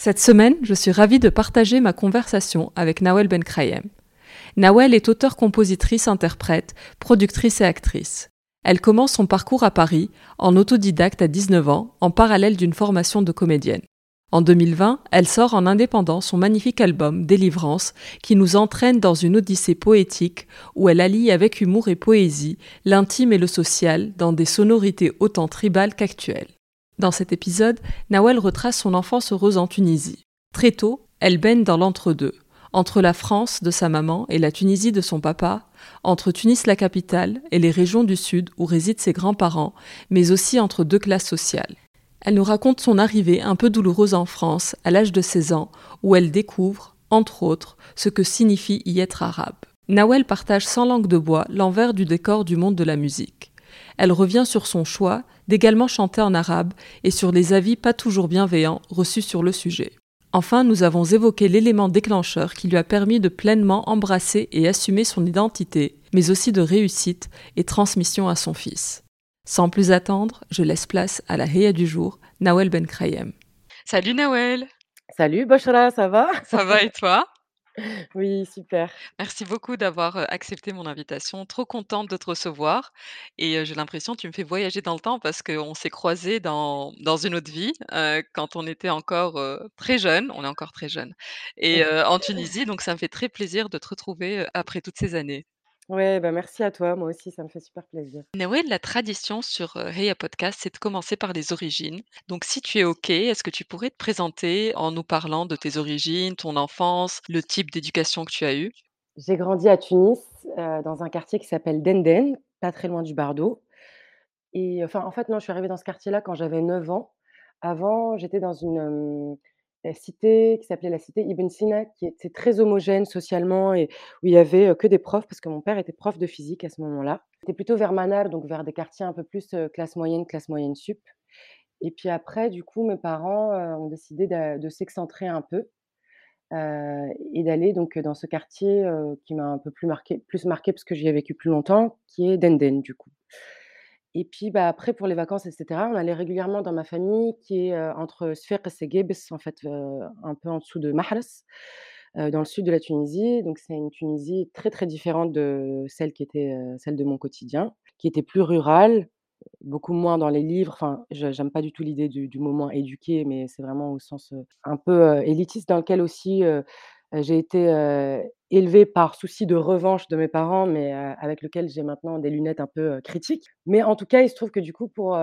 Cette semaine, je suis ravie de partager ma conversation avec Nawel Benkrayem. Nawel est auteure-compositrice, interprète, productrice et actrice. Elle commence son parcours à Paris, en autodidacte à 19 ans, en parallèle d'une formation de comédienne. En 2020, elle sort en indépendant son magnifique album Délivrance, qui nous entraîne dans une odyssée poétique où elle allie avec humour et poésie l'intime et le social dans des sonorités autant tribales qu'actuelles. Dans cet épisode, Nawel retrace son enfance heureuse en Tunisie. Très tôt, elle baigne dans l'entre-deux, entre la France de sa maman et la Tunisie de son papa, entre Tunis la capitale et les régions du sud où résident ses grands-parents, mais aussi entre deux classes sociales. Elle nous raconte son arrivée un peu douloureuse en France à l'âge de 16 ans, où elle découvre, entre autres, ce que signifie y être arabe. Nawel partage sans langue de bois l'envers du décor du monde de la musique. Elle revient sur son choix d'également chanter en arabe et sur les avis pas toujours bienveillants reçus sur le sujet. Enfin, nous avons évoqué l'élément déclencheur qui lui a permis de pleinement embrasser et assumer son identité, mais aussi de réussite et transmission à son fils. Sans plus attendre, je laisse place à la Heya du jour, Nawel Ben Krayem. Salut Nawel Salut Boshra, ça va? Ça va et toi? Oui, super. Merci beaucoup d'avoir, accepté mon invitation. Trop contente de te recevoir et j'ai l'impression que tu me fais voyager dans le temps parce qu'on s'est croisés dans dans une autre vie, quand on était encore, très jeunes, on est encore très jeunes et en Tunisie, donc ça me fait très plaisir de te retrouver, après toutes ces années. Ouais, bah, merci à toi, moi aussi ça me fait super plaisir. Nawel, la tradition sur, heu, Heya Podcast, c'est de commencer par les origines. Donc si tu es OK, est-ce que tu pourrais te présenter en nous parlant de tes origines, ton enfance, le type d'éducation que tu as eu? J'ai grandi à Tunis, dans un quartier qui s'appelle Denden, pas très loin du Bardo et enfin, en fait, non, je suis arrivée dans ce quartier-là quand j'avais 9 ans. Avant, j'étais dans une, hem, cité qui s'appelait la cité Ibn Sina, qui était très homogène socialement et où il y avait, que des profs parce que mon père était prof de physique à ce moment-là. C'était plutôt vers Manar, donc vers des quartiers un peu plus, classe moyenne, classe moyenne sup et puis après, du coup, mes parents, ont décidé de s'excentrer un peu, et d'aller donc dans ce quartier, qui m'a un peu plus marqué plus marqué parce que j'y ai vécu plus longtemps, qui est Denden, du coup et puis, bah, après pour les vacances et cetera, on allait régulièrement dans ma famille qui est, entre Sfax et Ségébès, en fait, un peu en dessous de Mahres, heu, dans le sud de la Tunisie. Donc c'est une Tunisie très, très différente de celle qui était, celle de mon quotidien, qui était plus rurale, beaucoup moins dans les livres. Enfin, j'aime pas du tout l'idée du du mot moins éduqué, mais c'est vraiment au sens, un peu, élitiste dans lequel aussi, j'ai été, heu, élevée par souci de revanche de mes parents, mais avec lequel j'ai maintenant des lunettes un peu, critiques. Mais en tout cas, il se trouve que du coup pour,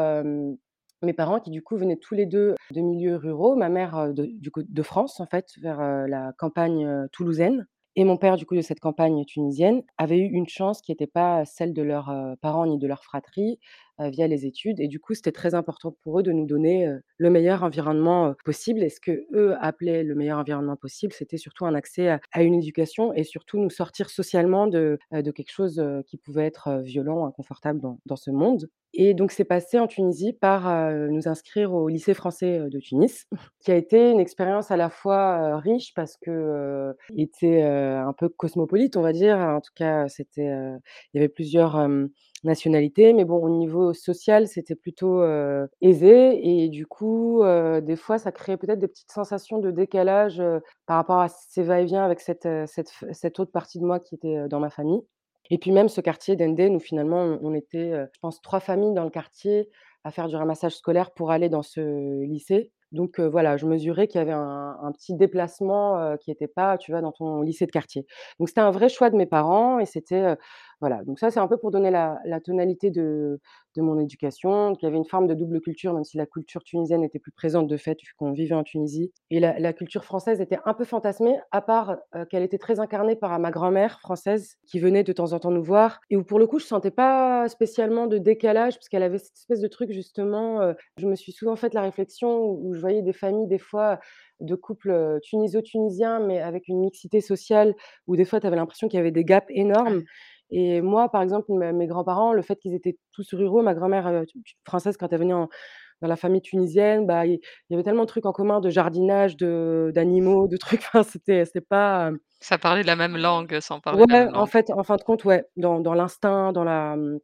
mes parents qui du coup venaient tous les 2 de milieux ruraux, ma mère, de du de France en fait, vers, la campagne, toulousaine et mon père du coup de cette campagne tunisienne, avait eu une chance qui était pas celle de leurs, parents ni de leur fratrie, via les études et du coup, c'était très important pour eux de nous donner, heu, le meilleur environnement, heu, possible et ce qu'eux appelaient le meilleur environnement possible, c'était surtout un accès à une éducation et surtout nous sortir socialement de, de quelque chose, qui pouvait être, violent, inconfortable dans dans ce monde et donc c'est passé en Tunisie par, nous inscrire au lycée français, de Tunis, qui a été une expérience à la fois, riche parce que, était, un peu cosmopolite, on va dire. En tout cas, c'était, il y avait plusieurs, nationalité, mais bon, au niveau social, c'était plutôt, heu, aisé et du coup, heu, des fois, ça créait peut-être des petites sensations de décalage, heu, par rapport à ces va-et-vient avec cette, cette autre partie de moi qui était, dans ma famille et puis même ce quartier d'Enden où finalement on était, je pense 3 familles dans le quartier à faire du ramassage scolaire pour aller dans ce lycée. Donc voilà, je mesurais qu'il y avait un petit déplacement, qui était pas, tu vois, dans ton lycée de quartier. Donc c'était un vrai choix de mes parents et c'était, voilà, donc ça, c'est un peu pour donner la tonalité de de mon éducation. Donc y avait une forme de double culture, même si la culture tunisienne était plus présente de fait, vu qu'on vivait en Tunisie et la culture française était un peu fantasmée, à part, heu, qu'elle était très incarnée par ma grand-mère française qui venait de temps en temps nous voir et où pour le coup, je sentais pas spécialement de décalage parce qu'elle avait cette espèce de truc justement, heu, je me suis souvent fait la réflexion où je voyais des familles des fois de couples, tuniso-tunisiens, mais avec une mixité sociale où des fois tu avais l'impression qu'il y avait des gaps énormes. Et moi, par exemple, me mes grands-parents, le fait qu'ils étaient tous ruraux, ma grand-mère, tu française quand elle venait en dans la famille tunisienne, bah, il y avait tellement de trucs en commun, de jardinage, de d'animaux, de trucs, enfin c'était c'était pas, hem Ça parlait la même langue, sans parler la en fait en fin de compte, ouais, dans dans l'instinct, dans la, mmh,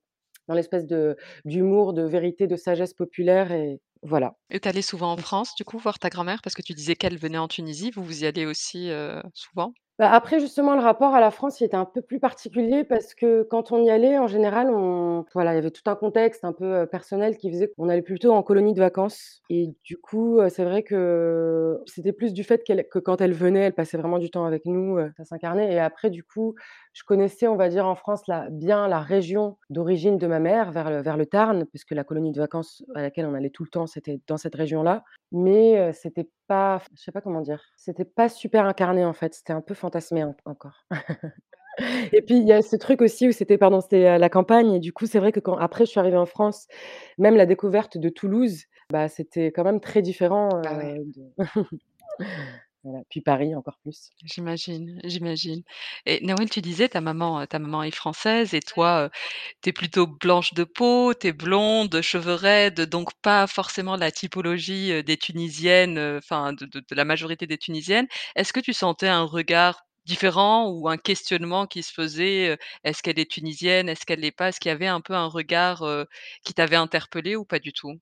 dans l'espèce de d'humour, de vérité, de sagesse populaire et voilà. Et tu allais souvent en France, du coup, voir ta grand-mère? Parce que tu disais qu'elle venait en Tunisie. Vous, vous y allez aussi, heu, souvent? Bah, après justement le rapport à la France, il était un peu plus particulier parce que quand on y allait en général, on voilà, il y avait tout un contexte un peu, heu, personnel qui faisait qu'on allait plutôt en colonie de vacances. Et du coup, heu, c'est vrai que c'était plus du fait que quand elle venait, elle passait vraiment du temps avec nous, heu, ça s'incarnait. Et après du coup, je connaissais, on va dire en France, la bien la région d'origine de ma mère vers le vers le Tarn, puisque la colonie de vacances à laquelle on allait tout le temps, c'était dans cette région-là mais heu, c'était pas je sais pas comment dire, c'était pas super incarné en fait, c'était un peu fantasmé en encore. Et puis il y a ce truc aussi où c'était pardon, c'était à la campagne et du coup, c'est vrai que quand après je suis arrivée en France, même la découverte de Toulouse, bah, c'était quand même très différent, Bah, ouais. de voilà, puis Paris encore plus. J'imagine, j'imagine et Naouël, tu disais ta maman, heu, ta maman est française et toi, heu, tu es plutôt blanche de peau, tu es blonde, cheveux raides, donc pas forcément la typologie, heu, des Tunisiennes, enfin de de de la majorité des Tunisiennes. Est-ce que tu sentais un regard différent ou un questionnement qui se faisait? Est-ce qu'elle est tunisienne? Est-ce qu'elle l'est pas? Est-ce qu'il y avait un peu un regard, qui t'avait interpellée ou pas du tout?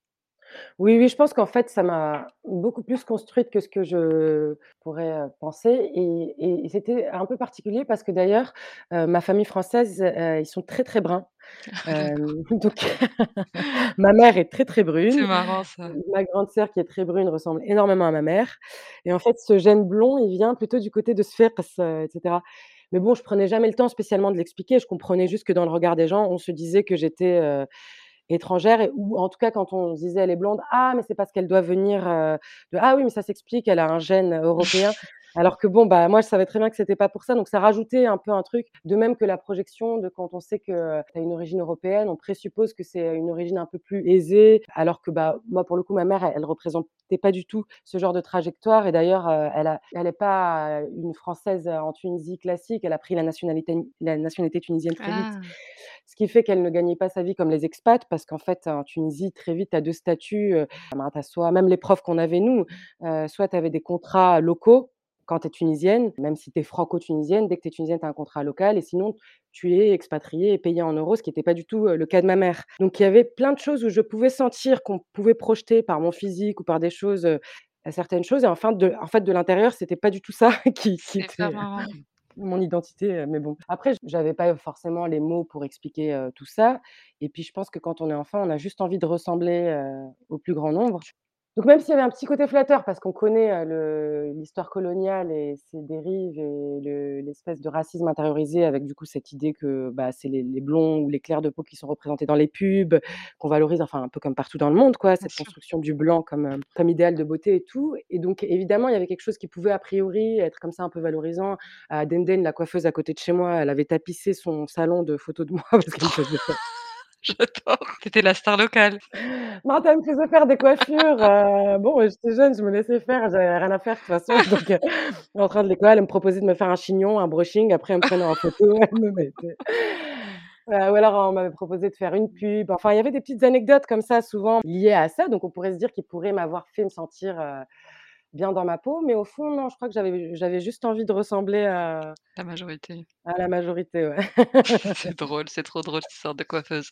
Oui, oui, je pense qu'en fait, ça m'a beaucoup plus construite que ce que je pourrais, penser et et et c'était un peu particulier parce que d'ailleurs, ma famille française, ils sont très, très bruns. Hem, donc ma mère est très, très C'est brune. marrant ça. Ma grande sœur qui est très brune ressemble énormément à ma mère et en fait, ce gène blond, il vient plutôt du côté de Sfax, heu, et cetera. Mais bon, je prenais jamais le temps spécialement de l'expliquer. Je comprenais juste que dans le regard des gens, on se disait que j'étais, étrangère ou en tout cas quand on disait: «Elle est blonde», «Ah mais c'est parce qu'elle doit venir, heu, de ah oui, mais ça s'explique, elle a un gène européen». Alors que bon, bah, moi je savais très bien que c'était pas pour ça, donc ça rajoutait un peu un truc. De même que la projection de quand on sait que tu as une origine européenne, on présuppose que c'est une origine un peu plus aisée, alors que, bah, moi pour le coup ma mère, elle elle représentait pas du tout ce genre de trajectoire et d'ailleurs, heu, elle a elle est pas une Française en Tunisie classique, elle a pris la nationalité la nationalité tunisienne très vite. Ah! Ce qui fait qu'elle ne gagnait pas sa vie comme les expats parce qu'en fait en Tunisie très vite tu as 2 statuts, tu as soit même les profs qu'on avait nous, soit tu avais des contrats locaux quand tu es tunisienne, même si tu es franco-tunisienne, dès que tu es tunisienne, tu as un contrat local et sinon tu es expatriée et payée en euros, ce qui était pas du tout, heu, le cas de ma mère. Donc il y avait plein de choses où je pouvais sentir qu'on pouvait projeter par mon physique ou par des choses, heu, certaines choses et enfin de en fait de l'intérieur, c'était pas du tout ça qui qui était, marrant. mon identité, mais bon. Après j'avais pas forcément les mots pour expliquer, tout ça et puis je pense que quand on est enfant, on a juste envie de ressembler, au plus grand nombre. Donc même s'il y avait un petit côté flatteur parce qu'on connaît, l'histoire coloniale et ses dérives et le l'espèce de racisme intériorisé avec du coup cette idée que, bah, c'est les les blonds ou les clairs de peau qui sont représentés dans les pubs, qu'on valorise, enfin un peu comme partout dans le monde quoi, cette construction du blanc comme, comme idéal de beauté et tout. Et donc évidemment, il y avait quelque chose qui pouvait a priori être comme ça un peu valorisant. À Denden, la coiffeuse à côté de chez moi, elle avait tapissé son salon de photos de moi parce qu'elle me faisait faire J'adore, tu étais la star locale. Marthe, elle me faisait faire des coiffures, heu, bon, j'étais jeune, je me laissais faire, j'avais rien à faire de toute façon, donc heu, en train de l'école, elle me proposait de me faire un chignon, un brushing, après elle me prenait en photo, elle me mettait heu, ou alors on m'avait proposé de faire une pub, enfin il y avait des petites anecdotes comme ça souvent liées à ça, donc on pourrait se dire qu'il pourrait m'avoir fait me sentir, bien dans ma peau, mais au fond, non, je crois que j'avais j'avais juste envie de ressembler à La majorité. à la majorité, ouais. C'est drôle, c'est trop drôle cette histoire de coiffeuse.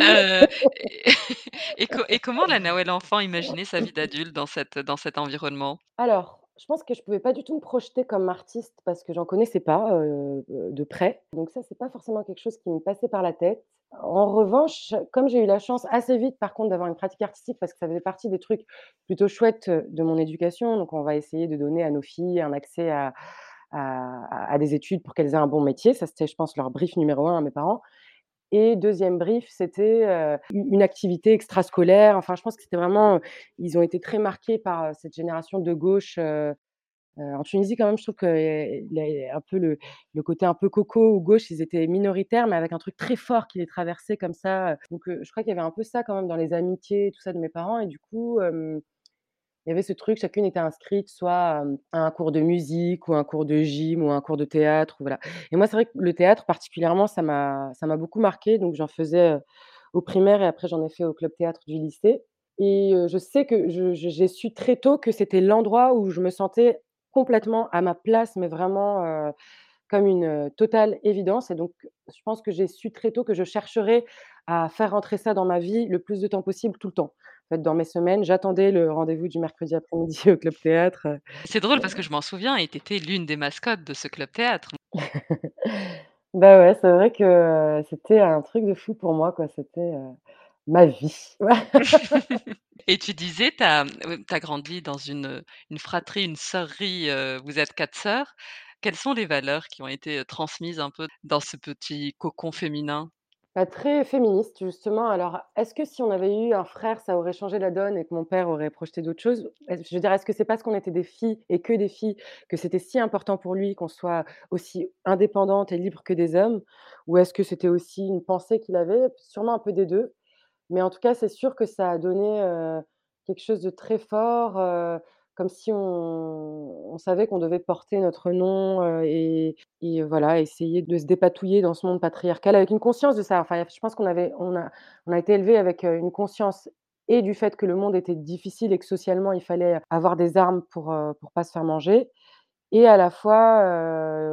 Heu et et co et comment la Nawel enfant imaginait sa vie d'adulte dans cet dans cet environnement? Alors, je pense que je pouvais pas du tout me projeter comme artiste parce que j'en connaissais pas, heu, de près. Donc ça, c'est pas forcément quelque chose qui me passait par la tête. En revanche, comme j'ai eu la chance assez vite, par contre, d'avoir une pratique artistique parce que ça faisait partie des trucs plutôt chouettes, heu, de mon éducation, donc on va essayer de donner à nos filles un accès à à des études pour qu'elles aient un bon métier. Ça, c'était, je pense, leur brief numéro 1 à mes parents et 2e brief, c'était, heu, u une activité extrascolaire. Enfin, je pense que c'était vraiment, heu, ils ont été très marqués par, cette génération de gauche, en Tunisie quand même, je trouve que les un peu le côté un peu coco ou gauche, ils étaient minoritaires, mais avec un truc très fort qui les traversait comme ça, donc je crois qu'il y avait un peu ça quand même dans les amitiés, tout ça de mes parents et du coup, il y avait ce truc, chacune était inscrite soit, à un cours de musique ou un cours de gym ou un cours de théâtre ou voilà. Et moi, c'est vrai que le théâtre particulièrement, ça m'a beaucoup marquée, donc j'en faisais, au primaire et après j'en ai fait au club théâtre du lycée. Et je sais que j'ai su très tôt que c'était l'endroit où je me sentais complètement à ma place, mais vraiment, heu, comme une, heu, totale évidence et donc je pense que j'ai su très tôt que je chercherais à faire rentrer ça dans ma vie le plus de temps possible, tout le temps. En fait, dans mes semaines, j'attendais le rendez-vous du mercredi après-midi au club théâtre, C'est drôle parce que je m'en souviens et tu étais l'une des mascottes de ce club théâtre. Bah, ouais, c'est vrai que, heu, c'était un truc de fou pour moi, quoi. C'était, ma vie. Et tu disais, tu as, grandi dans une, une fratrie, une sœurie, vous êtes 4 sœurs. Quelles sont les valeurs qui ont été, transmises un peu dans ce petit cocon féminin? Bah, très féministe justement. Alors, est-ce que si on avait eu un frère, ça aurait changé la donne et que mon père aurait projeté d'autres choses? Je veux dire, est-ce que c'est parce qu'on était des filles et que des filles, que c'était si important pour lui qu'on soit aussi indépendantes et libres que des hommes? Ou est-ce que c'était aussi une pensée qu'il avait? Sûrement un peu des 2. Mais en tout cas, c'est sûr que ça a donné, quelque chose de très fort, comme si on savait qu'on devait porter notre nom, et voilà, essayer de se dépatouiller dans ce monde patriarcal avec une conscience de ça. Enfin, je pense qu'on avait on a on a été élevés avec, une conscience et du fait que le monde était difficile et que socialement, il fallait avoir des armes pour, pour pas se faire manger et à la fois,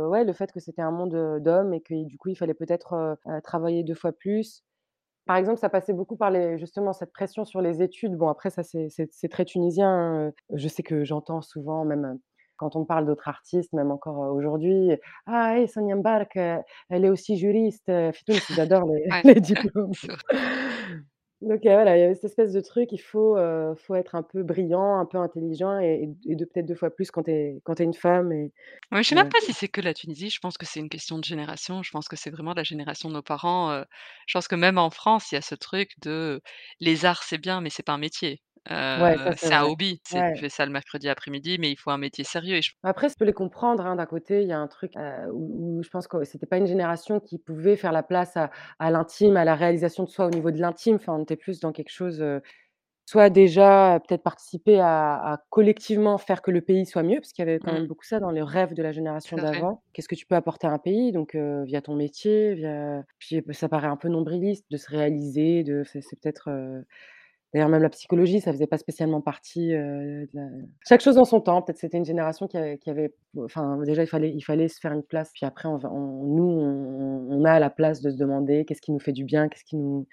ouais, le fait que c'était un monde, d'hommes et que du coup, il fallait peut-être, travailler 2 fois plus. Par exemple, ça passait beaucoup par les justement cette pression sur les études. Bon après ça c'est très tunisien, heu, je sais que j'entends souvent même, heu, quand on parle d'autres artistes, même encore, heu, aujourd'hui: «Ah hey, Sonia Mbark, elle est aussi juriste, heu», ils adorent les Ouais, les ouais, diplômes. Donc voilà, il y avait cette espèce de truc, il faut, faut être un peu brillant, un peu intelligent et de peut-être 2 fois plus quand tu es quand tu es une femme et Ouais, je sais même pas si c'est que la Tunisie, je pense que c'est une question de génération. Je pense que c'est vraiment la génération de nos parents, je pense que même en France, il y a ce truc de les arts, c'est bien, mais c'est pas un métier. Ouais, ça c'est un hobby. C'est tu fais ça le mercredi après-midi, mais il faut un métier sérieux et je Après, je peux les comprendre, hein, d'un côté, il y a un truc, heu, où où je pense que c'était pas une génération qui pouvait faire la place à à l'intime, à la réalisation de soi au niveau de l'intime. Enfin, on était plus dans quelque chose, heu, soit déjà peut-être participer à à collectivement faire que le pays soit mieux, parce qu'il y avait quand Mmh. même beaucoup ça dans les rêves de la génération d'avant. Qu'est-ce que tu peux apporter à un pays? Donc via ton métier, via puis ça paraît un peu nombriliste de se réaliser, de c'est peut-être, d'ailleurs même la psychologie, ça faisait pas spécialement partie, heu, de la chaque chose en son temps. Peut-être c'était une génération qui avait enfin déjà il fallait se faire une place, puis après nous on on a la place de se demander qu'est-ce qui nous fait du bien, qu'est-ce qui nous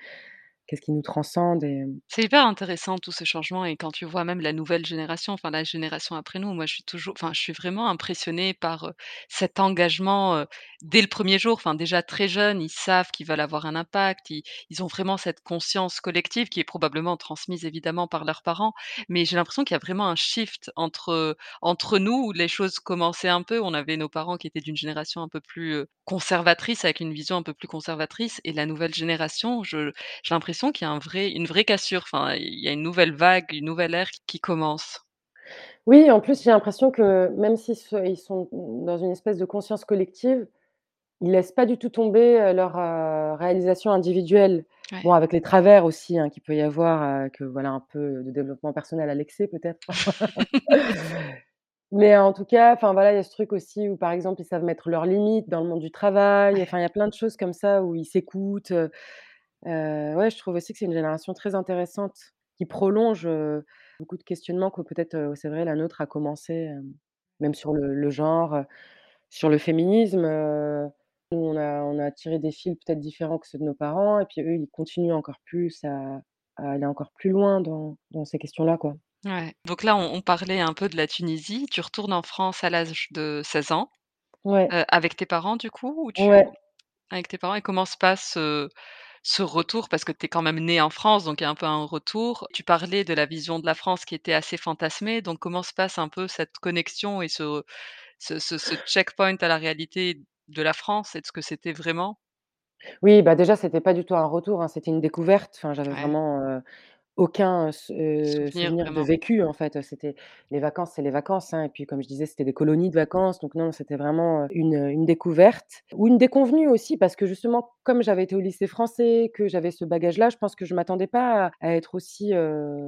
qu'est-ce qui nous transcende C'est hyper intéressant tout ce changement et quand tu vois même la nouvelle génération, enfin la génération après nous, moi je suis toujours enfin je suis vraiment impressionnée par, cet engagement, dès le 1er jour. Enfin déjà très jeunes, ils savent qu'ils veulent avoir un impact, ils ont vraiment cette conscience collective qui est probablement transmise évidemment par leurs parents. Mais j'ai l'impression qu'il y a vraiment un shift entre, entre nous où les choses commençaient un peu, on avait nos parents qui étaient d'une génération un peu plus, conservatrice, avec une vision un peu plus conservatrice et la nouvelle génération, j'ai l'impression qu'il y a un vrai une vraie cassure. Enfin, il y a une nouvelle vague, une nouvelle ère qui commence. Oui, en plus, j'ai l'impression que même s'ils ils sont dans une espèce de conscience collective, ils laissent pas du tout tomber, réalisations individuelles. Ouais. Bon, avec les travers aussi, hein, qu'il peut y avoir, que voilà un peu de développement personnel à l'excès peut-être. Mais en tout cas, enfin voilà, il y a ce truc aussi où par exemple, ils savent mettre leurs limites dans le monde du travail. Enfin, il y a plein de choses comme ça où ils s'écoutent, heu, ouais, je trouve aussi que c'est une génération très intéressante. qui prolonge, beaucoup de questionnements que peut-être, heu, c'est vrai la nôtre a commencé, même sur le le genre, sur le féminisme, nous on a on a tiré des fils peut-être différents que ceux de nos parents et puis eux, ils continuent encore plus à à aller encore plus loin dans dans ces questions-là, quoi. Ouais, donc là, on on parlait un peu de la Tunisie. Tu retournes en France à l'âge de 16 ans, Ouais, avec tes parents du coup? Ou ouais. tu avec tes parents et comment se passe, ce retour? Parce que tu es quand même né en France, donc il y a un peu un retour. Tu parlais de la vision de la France qui était assez fantasmée, donc comment se passe un peu cette connexion et ce ce ce ce checkpoint à la réalité de la France? Et de ce que c'était vraiment? Oui, bah, déjà, c'était pas du tout un retour, hein, c'était une découverte. Enfin, j'avais Ouais, vraiment, heu, aucun, souvenir souvenir de vécu, en fait. C'était les vacances, c'est les vacances, hein et puis, comme je disais, c'était des colonies de vacances, donc non, c'était vraiment, une, une découverte ou une déconvenue aussi parce que, justement, comme j'avais été au lycée français, que j'avais ce bagage-là, je pense que je m'attendais pas à à être aussi,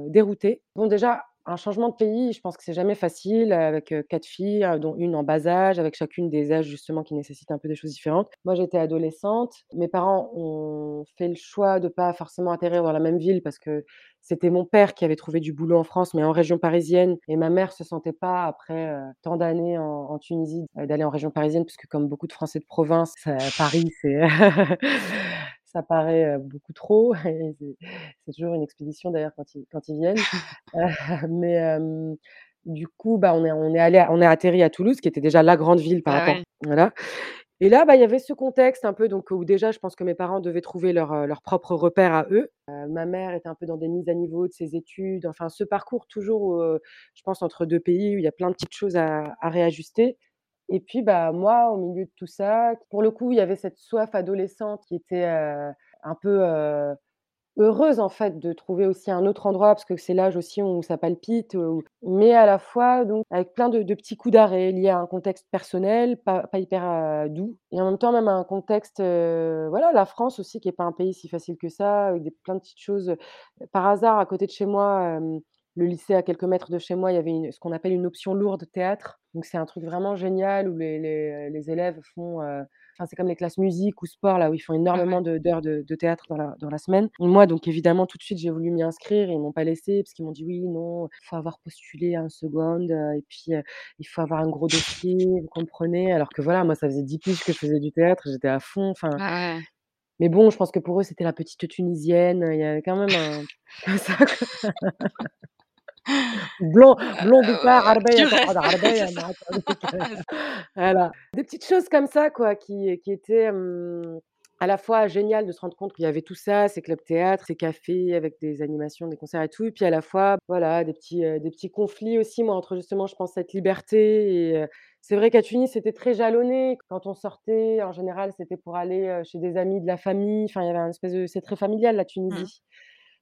déroutée. Bon, déjà, un changement de pays, je pense que c'est jamais facile avec, 4 filles, dont une en bas âge, avec chacune des âges justement qui nécessitent un peu des choses différentes. Moi, j'étais adolescente, mes parents ont fait le choix de pas forcément atterrir dans la même ville parce que c'était mon père qui avait trouvé du boulot en France, mais en région parisienne et ma mère se sentait pas après, tant d'années en en Tunisie, d'aller en région parisienne puisque comme beaucoup de Français de province, Paris, c'est ça paraît, beaucoup trop c'est toujours une expédition d'ailleurs quand ils quand ils viennent. Heu, mais du coup, bah, on est on est allés on est atterri à Toulouse, qui était déjà la grande ville par Bah, rapport ouais. voilà et là, bah, il y avait ce contexte un peu donc où déjà je pense que mes parents devaient trouver leur, heu, leurs propres repères à eux. Heu, ma mère était un peu dans des mises à niveau de ses études, enfin ce parcours toujours, je pense entre 2 pays où il y a plein de petites choses à à réajuster et puis, bah, moi, au milieu de tout ça, pour le coup, il y avait cette soif adolescente qui était, un peu, heu Heureuse en fait de trouver aussi un autre endroit parce que c'est l'âge aussi où ça palpite, mais à la fois donc avec plein de petits coups d'arrêt liés à un contexte personnel, pas hyper, doux et en même temps même un contexte, voilà la France aussi qui est pas un pays si facile que ça, avec plein de petites choses, par hasard à côté de chez moi, le lycée à quelques mètres de chez moi, il y avait une ce qu'on appelle une option lourde théâtre, donc c'est un truc vraiment génial où les les les élèves font, heu Enfin, c'est comme les classes musique ou sport là où ils font énormément d'heures de de théâtre dans la dans la semaine. Moi donc évidemment tout de suite j'ai voulu m'y inscrire et ils m'ont pas laissée parce qu'ils m'ont dit: «Oui, non, il faut avoir postulé 1 seconde, heu et puis, heu, il faut avoir un gros dossier, vous comprenez?» alors que voilà, moi ça faisait 10 piges que je faisais du théâtre, j'étais à fond, enfin ouais. mais bon, je pense que pour eux c'était la petite tunisienne, il y avait quand même un comme ça quoi. Blond blonde ou pas, Heu, عربية tu restes تقعد عربية c'est ça. ما Voilà, des petites choses comme ça quoi qui qui étaient, hem, à la fois géniales de se rendre compte qu'il y avait tout ça, ces clubs théâtre, ces cafés avec des animations, des concerts et tout et puis à la fois, voilà, des petits, heu, des petits conflits aussi moi entre justement je pense cette liberté et heu, c'est vrai qu'à Tunis c'était très jalonné. Quand on sortait en général c'était pour aller, heu, chez des amis de la famille, enfin il y avait un espèce de c'est très familial la Mmh.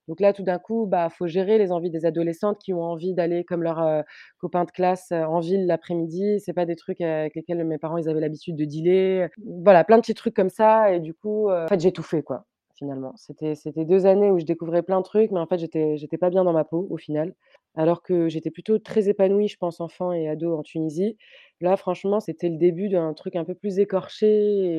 Donc là, tout d'un coup, bah, faut gérer les envies des adolescentes qui ont envie d'aller comme leurs, copains de classe, en ville l'après-midi. C'est pas des trucs, avec lesquels mes parents, ils avaient l'habitude de dealer. Voilà, plein de petits trucs comme ça et du coup, en fait, j'ai tout fait, quoi, finalement. C'était 2 années où je découvrais plein de trucs, mais en fait, j'étais j'étais pas bien dans ma peau, au final. Alors que j'étais plutôt très épanouie, je pense, enfant et ado en Tunisie. Là, franchement, c'était le début d'un truc un peu plus écorché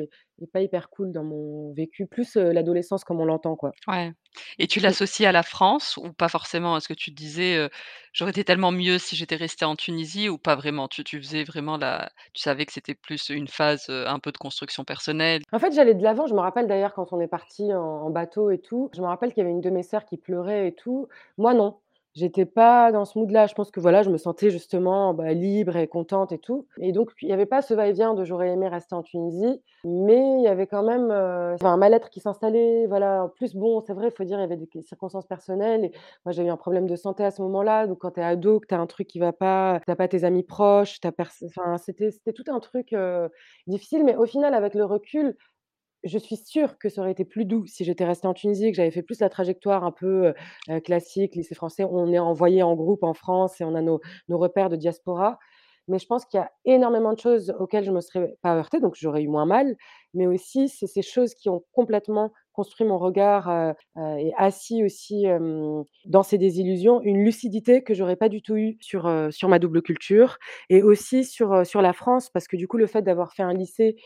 et et pas hyper cool dans mon vécu, plus, l'adolescence comme on l'entend, quoi. Ouais et tu l'associes à la France ou pas forcément? Est-ce que tu te disais, «J'aurais été tellement mieux si j'étais restée en Tunisie» ou pas vraiment? Tu tu faisais vraiment la tu savais que c'était plus une phase, un peu de construction personnelle? En fait, j'allais de l'avant. Je me rappelle d'ailleurs quand on est partis en en bateau et tout, je me rappelle qu'il y avait une de mes sœurs qui pleurait et tout. Moi non, j'étais pas dans ce mood-là. Je pense que voilà, je me sentais justement, bah, libre et contente et tout et donc il y avait pas ce va-et-vient de j'aurais aimé rester en Tunisie, mais il y avait quand même, heu, un mal-être qui s'installait, voilà. En plus, bon, c'est vrai, il faut dire, il y avait des circonstances personnelles et moi, j'ai eu un problème de santé à ce moment-là, donc quand tu es ado, que tu as un truc qui va pas, tu as pas tes amis proches, tu as pers enfin, c'était c'était tout un truc, heu, difficile, mais au final, avec le recul, je suis sûre que ça aurait été plus doux si j'étais restée en Tunisie, que j'avais fait plus la trajectoire un peu, heu, classique, lycée français. On est envoyé en groupe en France et on a nos nos repères de diaspora. Mais je pense qu'il y a énormément de choses auxquelles je me serais pas heurtée, donc j'aurais eu moins mal. Mais aussi, c'est ces choses qui ont complètement construit mon regard, heu et assis aussi, dans ces désillusions, une lucidité que j'aurais pas du tout eu sur, sur ma double culture et aussi sur, sur la France. Parce que du coup, le fait d'avoir fait un lycée,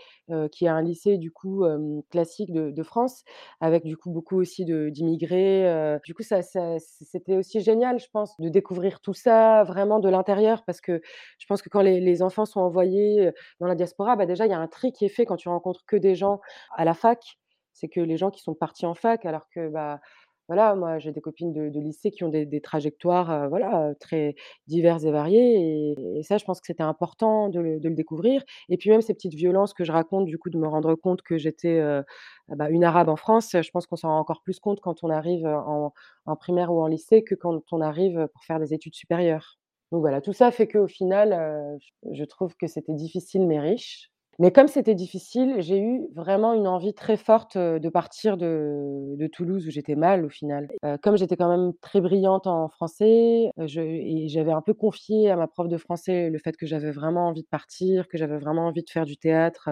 qui est un lycée du coup, classique de France, avec du coup beaucoup aussi d'immigrés, du coup ça c'était aussi génial, je pense, de découvrir tout ça vraiment de l'intérieur. Parce que je pense que quand les les enfants sont envoyés, dans la diaspora, bah, déjà il y a un tri qui est fait quand tu rencontres que des gens à la fac. C'est que les gens qui sont partis en fac alors que, bah, voilà, moi j'ai des copines de lycée qui ont des trajectoires, heu, voilà, heu, très diverses et variées et ça je pense que c'était important de le découvrir et puis même ces petites violences que je raconte du coup de me rendre compte que j'étais, heu, bah, une arabe en France, je pense qu'on s'en rend encore plus compte quand on arrive, en primaire ou en lycée que quand on arrive pour faire des études supérieures. Donc voilà, tout ça fait qu'au final, je trouve que c'était difficile mais riche. Mais comme c'était difficile, j'ai eu vraiment une envie très forte, de partir de de Toulouse où j'étais mal au final. Comme j'étais quand même très brillante en français, et j'avais un peu confié à ma prof de français le fait que j'avais vraiment envie de partir, que j'avais vraiment envie de faire du théâtre.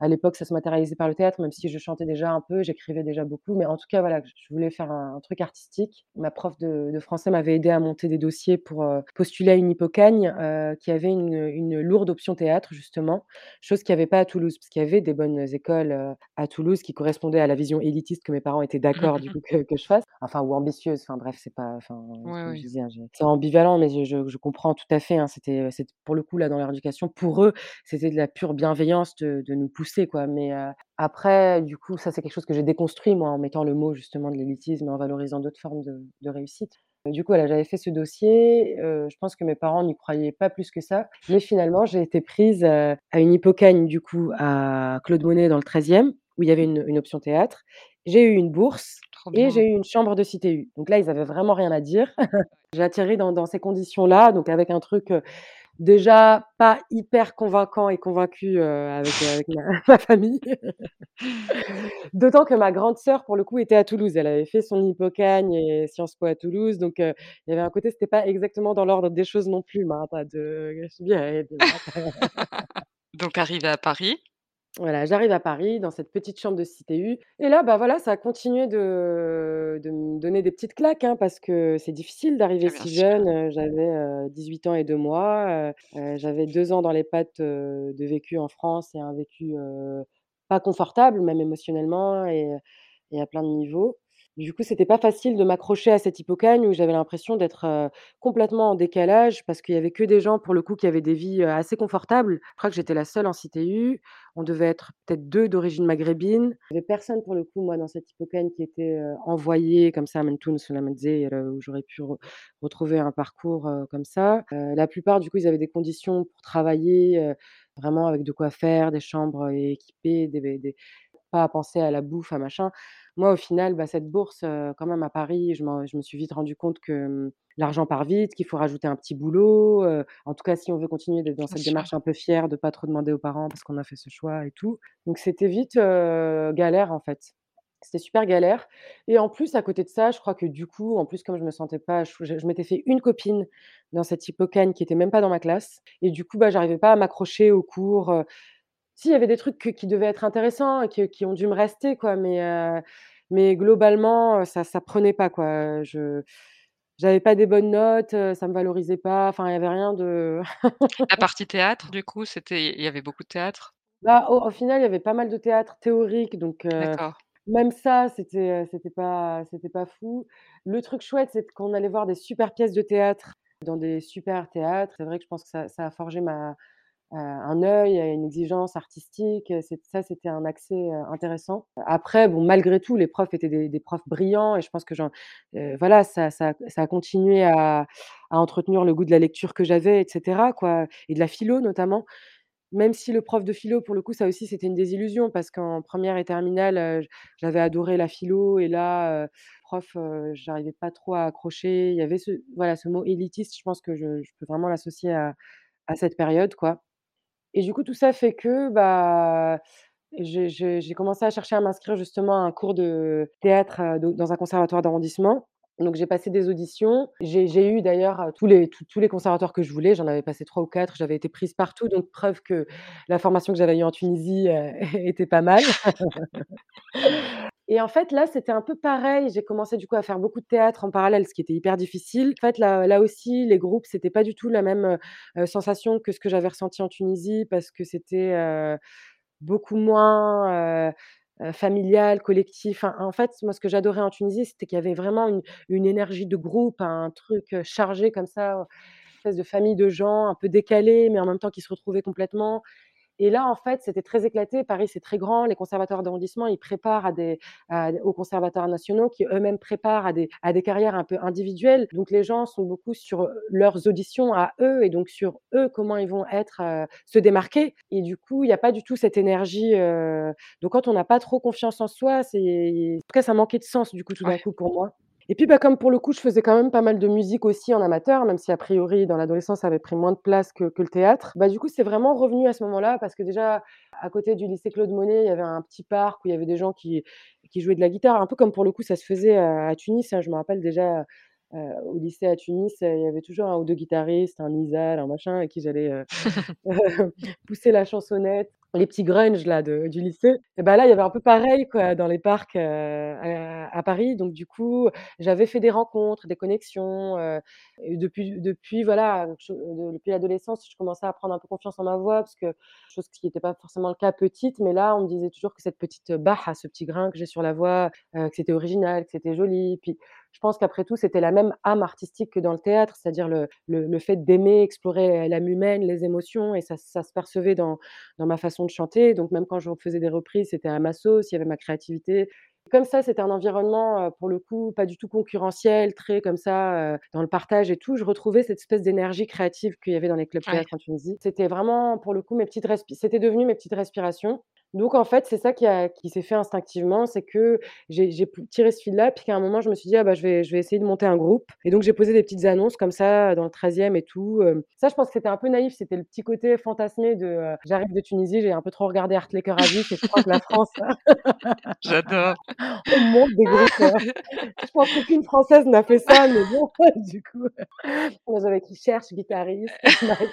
À l'époque, ça se matérialisait par le théâtre, même si je chantais déjà un peu, j'écrivais déjà beaucoup, mais en tout cas, voilà, je voulais faire un un truc artistique. Ma prof de de français m'avait aidée à monter des dossiers pour, heu, postuler à une Hippocagne, heu, qui avait une une lourde option théâtre justement, chose qu'il y avait pas à Toulouse. Parce qu'il y avait des bonnes écoles, heu, à Toulouse qui correspondaient à la vision élitiste que mes parents étaient d'accord du coup que que je fasse, enfin ou ambitieuse, enfin bref, c'est pas enfin, Ouais, oui. hein, c'est ambivalent, mais je je je comprends tout à fait, hein, c'était pour le coup là dans leur éducation, pour eux, c'était de la pure bienveillance de de nous pousser quoi. Mais, après du coup, ça c'est quelque chose que j'ai déconstruit moi en mettant le mot justement de l'élitisme et en valorisant d'autres formes de de réussite. Du coup, voilà, j'avais fait ce dossier, je pense que mes parents n'y croyaient pas plus que ça, mais finalement j'ai été prise, à une Hippocagne du coup à Claude Monet dans le 13e où il y avait une une option théâtre. J'ai eu une bourse et j'ai eu une chambre de cité U. Donc là, ils avaient vraiment rien à dire. J'ai atterri dans dans ces conditions-là, donc avec un truc, déjà pas hyper convaincant et convaincu, avec, heu, avec ma famille. D'autant que ma grande sœur pour le coup était à Toulouse. Elle avait fait son Hippocagne et Sciences Po à Toulouse, donc, heu, il y avait un côté, c'était pas exactement dans l'ordre des choses non plus, pas de Donc arrivé à Paris Voilà, j'arrive à Paris dans cette petite chambre de cité U et là, bah, voilà, ça a continué de de me donner des petites claques, hein, parce que c'est difficile d'arriver Ah bien si sûr. jeune, j'avais, heu, 18 ans et 2 mois, j'avais 2 ans dans les pattes, de vécu en France et un vécu, pas confortable, même émotionnellement et et à plein de niveaux. Du coup, c'était pas facile de m'accrocher à cette Hippocagne où j'avais l'impression d'être, complètement en décalage parce qu'il y avait que des gens pour le coup qui avaient des vies, assez confortables. Je crois que j'étais la seule en cité U. On devait être peut-être 2 d'origine maghrébine. Il y avait personne pour le coup, moi, dans cette Hippocagne qui était, heu, envoyé comme ça où j'aurais pu re retrouver un parcours, comme ça. La plupart du coup, ils avaient des conditions pour travailler, vraiment avec de quoi faire, des chambres équipées, pas à penser à la bouffe, à machin. Moi, au final, bah, cette bourse, quand même à Paris, je me suis vite rendu compte que, mmh, l'argent part vite, qu'il faut rajouter un petit boulot, en tout cas si on veut continuer d'être dans cette démarche un peu fière de pas trop demander aux parents parce qu'on a fait ce choix et tout. Donc c'était vite, galère en fait. C'était super galère et en plus à côté de ça, je crois que du coup, en plus comme je me sentais pas je je m'étais fait une copine dans cette Hippocagne qui était même pas dans ma classe et du coup, bah, j'arrivais pas à m'accrocher aux cours. Si, il y avait des trucs que qui devaient être intéressants et qui ont dû me rester quoi, mais, heu, mais globalement, ça ça prenait pas quoi, je j'avais pas des bonnes notes, heu, ça me valorisait pas, enfin il y avait rien de La partie théâtre du coup, c'était il y avait beaucoup de théâtre? Bah, au au final, il y avait pas mal de théâtre théorique, donc, D'accord. même ça, c'était, c'était pas c'était pas fou. Le truc chouette, c'est qu'on allait voir des super pièces de théâtre dans des super théâtres. C'est vrai que je pense que ça ça a forgé ma un œil une exigence artistique, c'est ça, c'était un accès, heu, intéressant. Après bon, malgré tout, les profs étaient des profs brillants et je pense que voilà, ça a continué à entretenir le goût de la lecture que j'avais et cetera quoi et de la philo notamment. Même si le prof de philo pour le coup, ça aussi c'était une désillusion parce qu'en 1re et terminale, j'avais adoré la philo et là, prof, j'arrivais pas trop à accrocher. Il y avait ce voilà, ce mot élitiste, je pense que je je peux vraiment l'associer à à cette période quoi et du coup, tout ça fait que, bah, j'ai commencé à chercher à m'inscrire justement à un cours de théâtre, do dans un conservatoire d'arrondissement. Donc j'ai passé des auditions. J'ai eu d'ailleurs, heu, tous les les conservatoires que je voulais, j'en avais passé 3 ou 4, j'avais été prise partout, donc preuve que la formation que j'avais eue en Tunisie, heu, était pas mal. Et en fait, là, c'était un peu pareil. J'ai commencé du coup à faire beaucoup de théâtre en parallèle, ce qui était hyper difficile. En fait, là là aussi, les groupes, c'était pas du tout la même, sensation que ce que j'avais ressenti en Tunisie parce que c'était, beaucoup moins, familial, collectif. En fait, moi, ce que j'adorais en Tunisie, c'était qu'il y avait vraiment une une énergie de groupe, un truc, chargé comme ça, une espèce de famille de gens un peu décalés, mais en même temps qui se retrouvaient complètement. Et là, en fait, c'était très éclaté. Paris, c'est très grand. Les conservateurs d'arrondissement, ils préparent à des à aux conservateurs nationaux qui eux-mêmes préparent à des à des carrières un peu individuelles. Donc les gens sont beaucoup sur, leurs auditions à eux et donc sur eux, comment ils vont être, heu, se démarquer et du coup, il y a pas du tout cette énergie, heu donc quand on n'a pas trop confiance en soi, c'est en tout cas, ça manquait de sens, du coup, tout d'un Ouais. coup, pour moi. Et puis, bah, comme pour le coup, je faisais quand même pas mal de musique aussi en amateur, même si a priori dans l'adolescence ça avait pris moins de place que le théâtre. Bah, du coup, c'est vraiment revenu à ce moment-là parce que déjà, à côté du lycée Claude Monet, il y avait un petit parc où il y avait des gens qui qui jouaient de la guitare, un peu comme pour le coup ça se faisait, heu, à Tunis, hein. Je me rappelle déjà, heu, au lycée à Tunis, heu, il y avait toujours 1 ou 2 guitaristes, un Nizar, un machin avec qui j'allais, pousser la chansonnette, les petits grunge là de du lycée. Et bah, là, il y avait un peu pareil quoi dans les parcs, heu, à Paris. Donc du coup, j'avais fait des rencontres, des connexions, et depuis depuis voilà, je depuis l'adolescence, je commençais à prendre un peu confiance en ma voix parce que chose qui était pas forcément le cas petite, mais là, on me disait toujours que cette petite Baha, ce petit grain que j'ai sur la voix, que c'était original, que c'était joli. Puis je pense qu'après tout, c'était la même âme artistique que dans le théâtre, c'est-à-dire le le le fait d'aimer explorer l'âme humaine, les émotions et ça ça se percevait dans dans ma façon de chanter. Donc même quand je faisais des reprises, c'était à ma sauce, il y avait ma créativité. Comme ça, c'était un environnement, pour le coup, pas du tout concurrentiel, très comme ça, dans le partage et tout. Je retrouvais cette espèce d'énergie créative qu'il y avait dans les clubs Ouais. théâtre en Tunisie. C'était vraiment pour le coup mes petites respi c'était devenu mes petites respirations. Donc en fait, c'est ça qui a qui s'est fait instinctivement, c'est que j'ai j'ai tiré ce fil-là, puis qu'à un moment je me suis dit: «Ah bah, je vais je vais essayer de monter un groupe» et donc j'ai posé des petites annonces comme ça dans le 13e et tout, heu. Ça, je pense que c'était un peu naïf, c'était le petit côté fantasmé de, heu, j'arrive de Tunisie, j'ai un peu trop regardé Art Laker à vif et je crois que la France J'adore. on monte des groupes, heu, je pense qu'aucune française n'a fait ça, mais bon, du coup, moi j'avais écrit: «Cherche guitariste», on.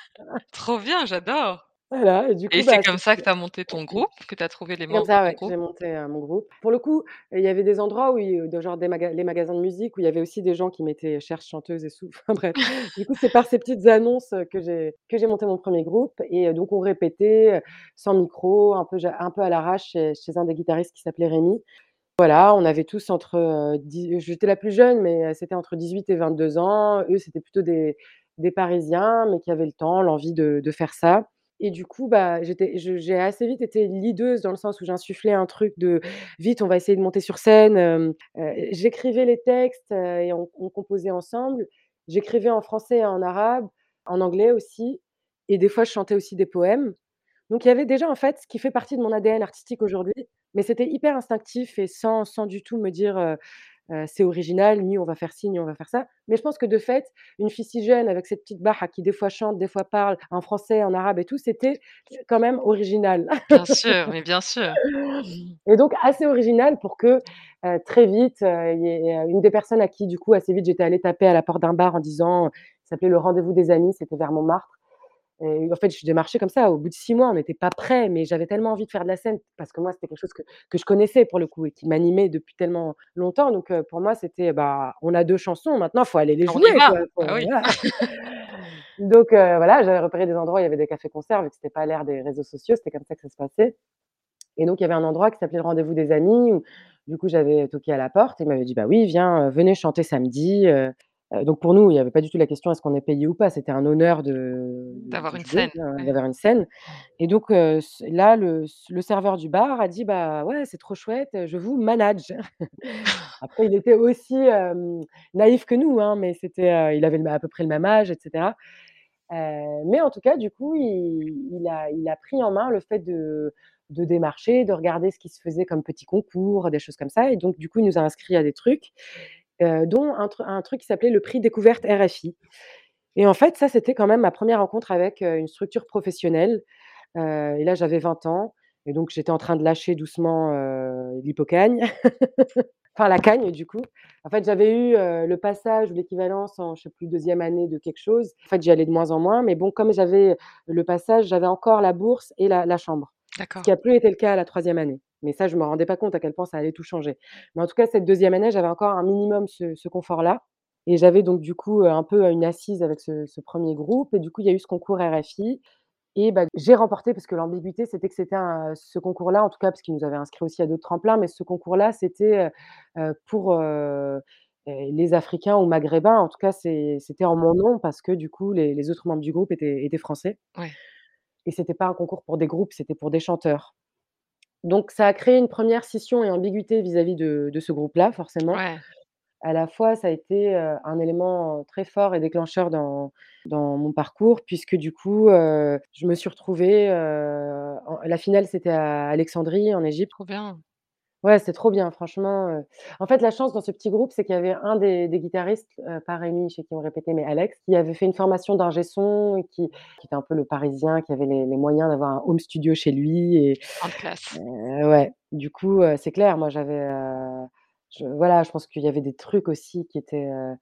Trop bien, j'adore. Voilà et du Et coup, c'est bah, comme ça que tu as monté ton groupe, que tu as trouvé les comme membres de ça, ouais, j'ai monté, mon groupe. Pour le coup, il y avait des endroits où il de genre des maga les magasins de musique où il y avait aussi des gens qui mettaient «Cherche chanteuse» et sous enfin bref. Du coup, c'est par ces petites annonces, que j'ai que j'ai monté mon 1er groupe et donc on répétait, sans micro, un peu un peu à l'arrache chez chez un des guitaristes qui s'appelait Rémi. Voilà, on avait tous entre, j'étais la plus jeune, mais c'était entre 18 et 22 ans. Eux, c'était plutôt des des Parisiens, mais qui avaient le temps, l'envie de de faire ça et du coup, bah, j'ai assez vite été leaduse dans le sens où j'insufflais un truc de: «Vite, on va essayer de monter sur scène», heu, j'écrivais les textes, heu et on composait ensemble. J'écrivais en français et en arabe, en anglais aussi et des fois je chantais aussi des poèmes. Donc il y avait déjà, en fait, ce qui fait partie de mon ADN artistique aujourd'hui, mais c'était hyper instinctif et sans sans du tout me dire, heu «C'est original, ni on va faire ci, ni on va faire ça». Mais je pense que de fait, une fille si jeune avec cette petite Baha qui des fois chante, des fois parle en français, en arabe et tout, c'était quand même original. Bien sûr, mais bien sûr. Et donc assez original pour que, très vite, y une des personnes à qui du coup assez vite j'étais allée taper à la porte d'un bar en disant, ça s'appelait le Rendez-vous des amis, c'était vers Montmartre et en fait, je démarchais comme ça. Au bout de 6 mois, on n'était pas prêts, mais j'avais tellement envie de faire de la scène parce que moi, c'était quelque chose que que je connaissais pour le coup et qui m'animait depuis tellement longtemps. Donc heu, pour moi, c'était, bah, on a 2 chansons, maintenant, il faut aller les On jouer va! quoi, faut oui. voilà. Donc heu, voilà, j'avais repéré des endroits où il y avait des cafés-concerts vu que c'était pas l'ère des réseaux sociaux, c'était comme ça que ça se passait et donc il y avait un endroit qui s'appelait le Rendez-vous des amis où du coup, j'avais toqué à la porte et il m'avait dit: «Bah oui, viens, heu, venez chanter samedi», donc pour nous, il y avait pas du tout la question: «Est-ce qu'on est payé ou pas?» c'était un honneur de D'avoir une jouer, scène, ouais. d'avoir une scène et donc là, le serveur du bar a dit: «Bah ouais, c'est trop chouette, je vous manage». Après, il était aussi, naïf que nous, hein, mais c'était, il avait à peu près le même âge et cetera, heu, mais en tout cas, du coup, il il a il a pris en main le fait de de démarcher, de regarder ce qui se faisait comme petits concours, des choses comme ça et donc du coup, il nous a inscrits à des trucs, heu, dont un tru un truc qui s'appelait le prix découverte RFI et en fait, ça, c'était quand même ma 1re rencontre avec, heu, une structure professionnelle, heu et là, j'avais 20 ans et donc j'étais en train de lâcher doucement, l'hypocagne, enfin la cagne du coup. En fait, j'avais eu, le passage ou l'équivalence en je sais plus 2e année de quelque chose. En fait, j'y allais de moins en moins, mais bon, comme j'avais le passage, j'avais encore la bourse et la la chambre, ce qui a plus été le cas à la 3e année. Mais ça, je me rendais pas compte à quel point ça allait tout changer. Mais en tout cas, cette 2e année, j'avais encore un minimum ce ce confort-là et j'avais donc du coup, un peu une assise avec ce ce 1er groupe et du coup, il y a eu ce concours RFI et bah, j'ai remporté parce que l'ambiguïté, c'était que c'était ce concours-là, en tout cas, parce qu'ils nous avaient inscrits aussi à d'autres tremplins, mais ce concours-là, c'était, heu, pour, heu heu, les Africains ou Maghrébins. En tout cas, c'était en mon nom parce que du coup, les les autres membres du groupe étaient étaient français Ouais. et c'était pas un concours pour des groupes, c'était pour des chanteurs. Donc ça a créé une 1re scission et ambiguïté vis-à-vis de de ce groupe-là, forcément. Ouais. À la fois, ça a été, un élément très fort et déclencheur dans dans mon parcours puisque du coup, je me suis retrouvée, en la finale, c'était à Alexandrie, en Égypte. Trop bien. Ouais, c'était trop bien, franchement, heu, en fait, la chance dans ce petit groupe, c'est qu'il y avait un des des guitaristes, heu, pas Rémi, chez qui on répétait, mais Alex, qui avait fait une formation d'ingé son et qui qui était un peu le Parisien, qui avait les les moyens d'avoir un home studio chez lui et Grande classe. heu, ouais, du coup, heu, c'est clair, moi, j'avais, heu, je voilà, je pense qu'il y avait des trucs aussi qui étaient, heu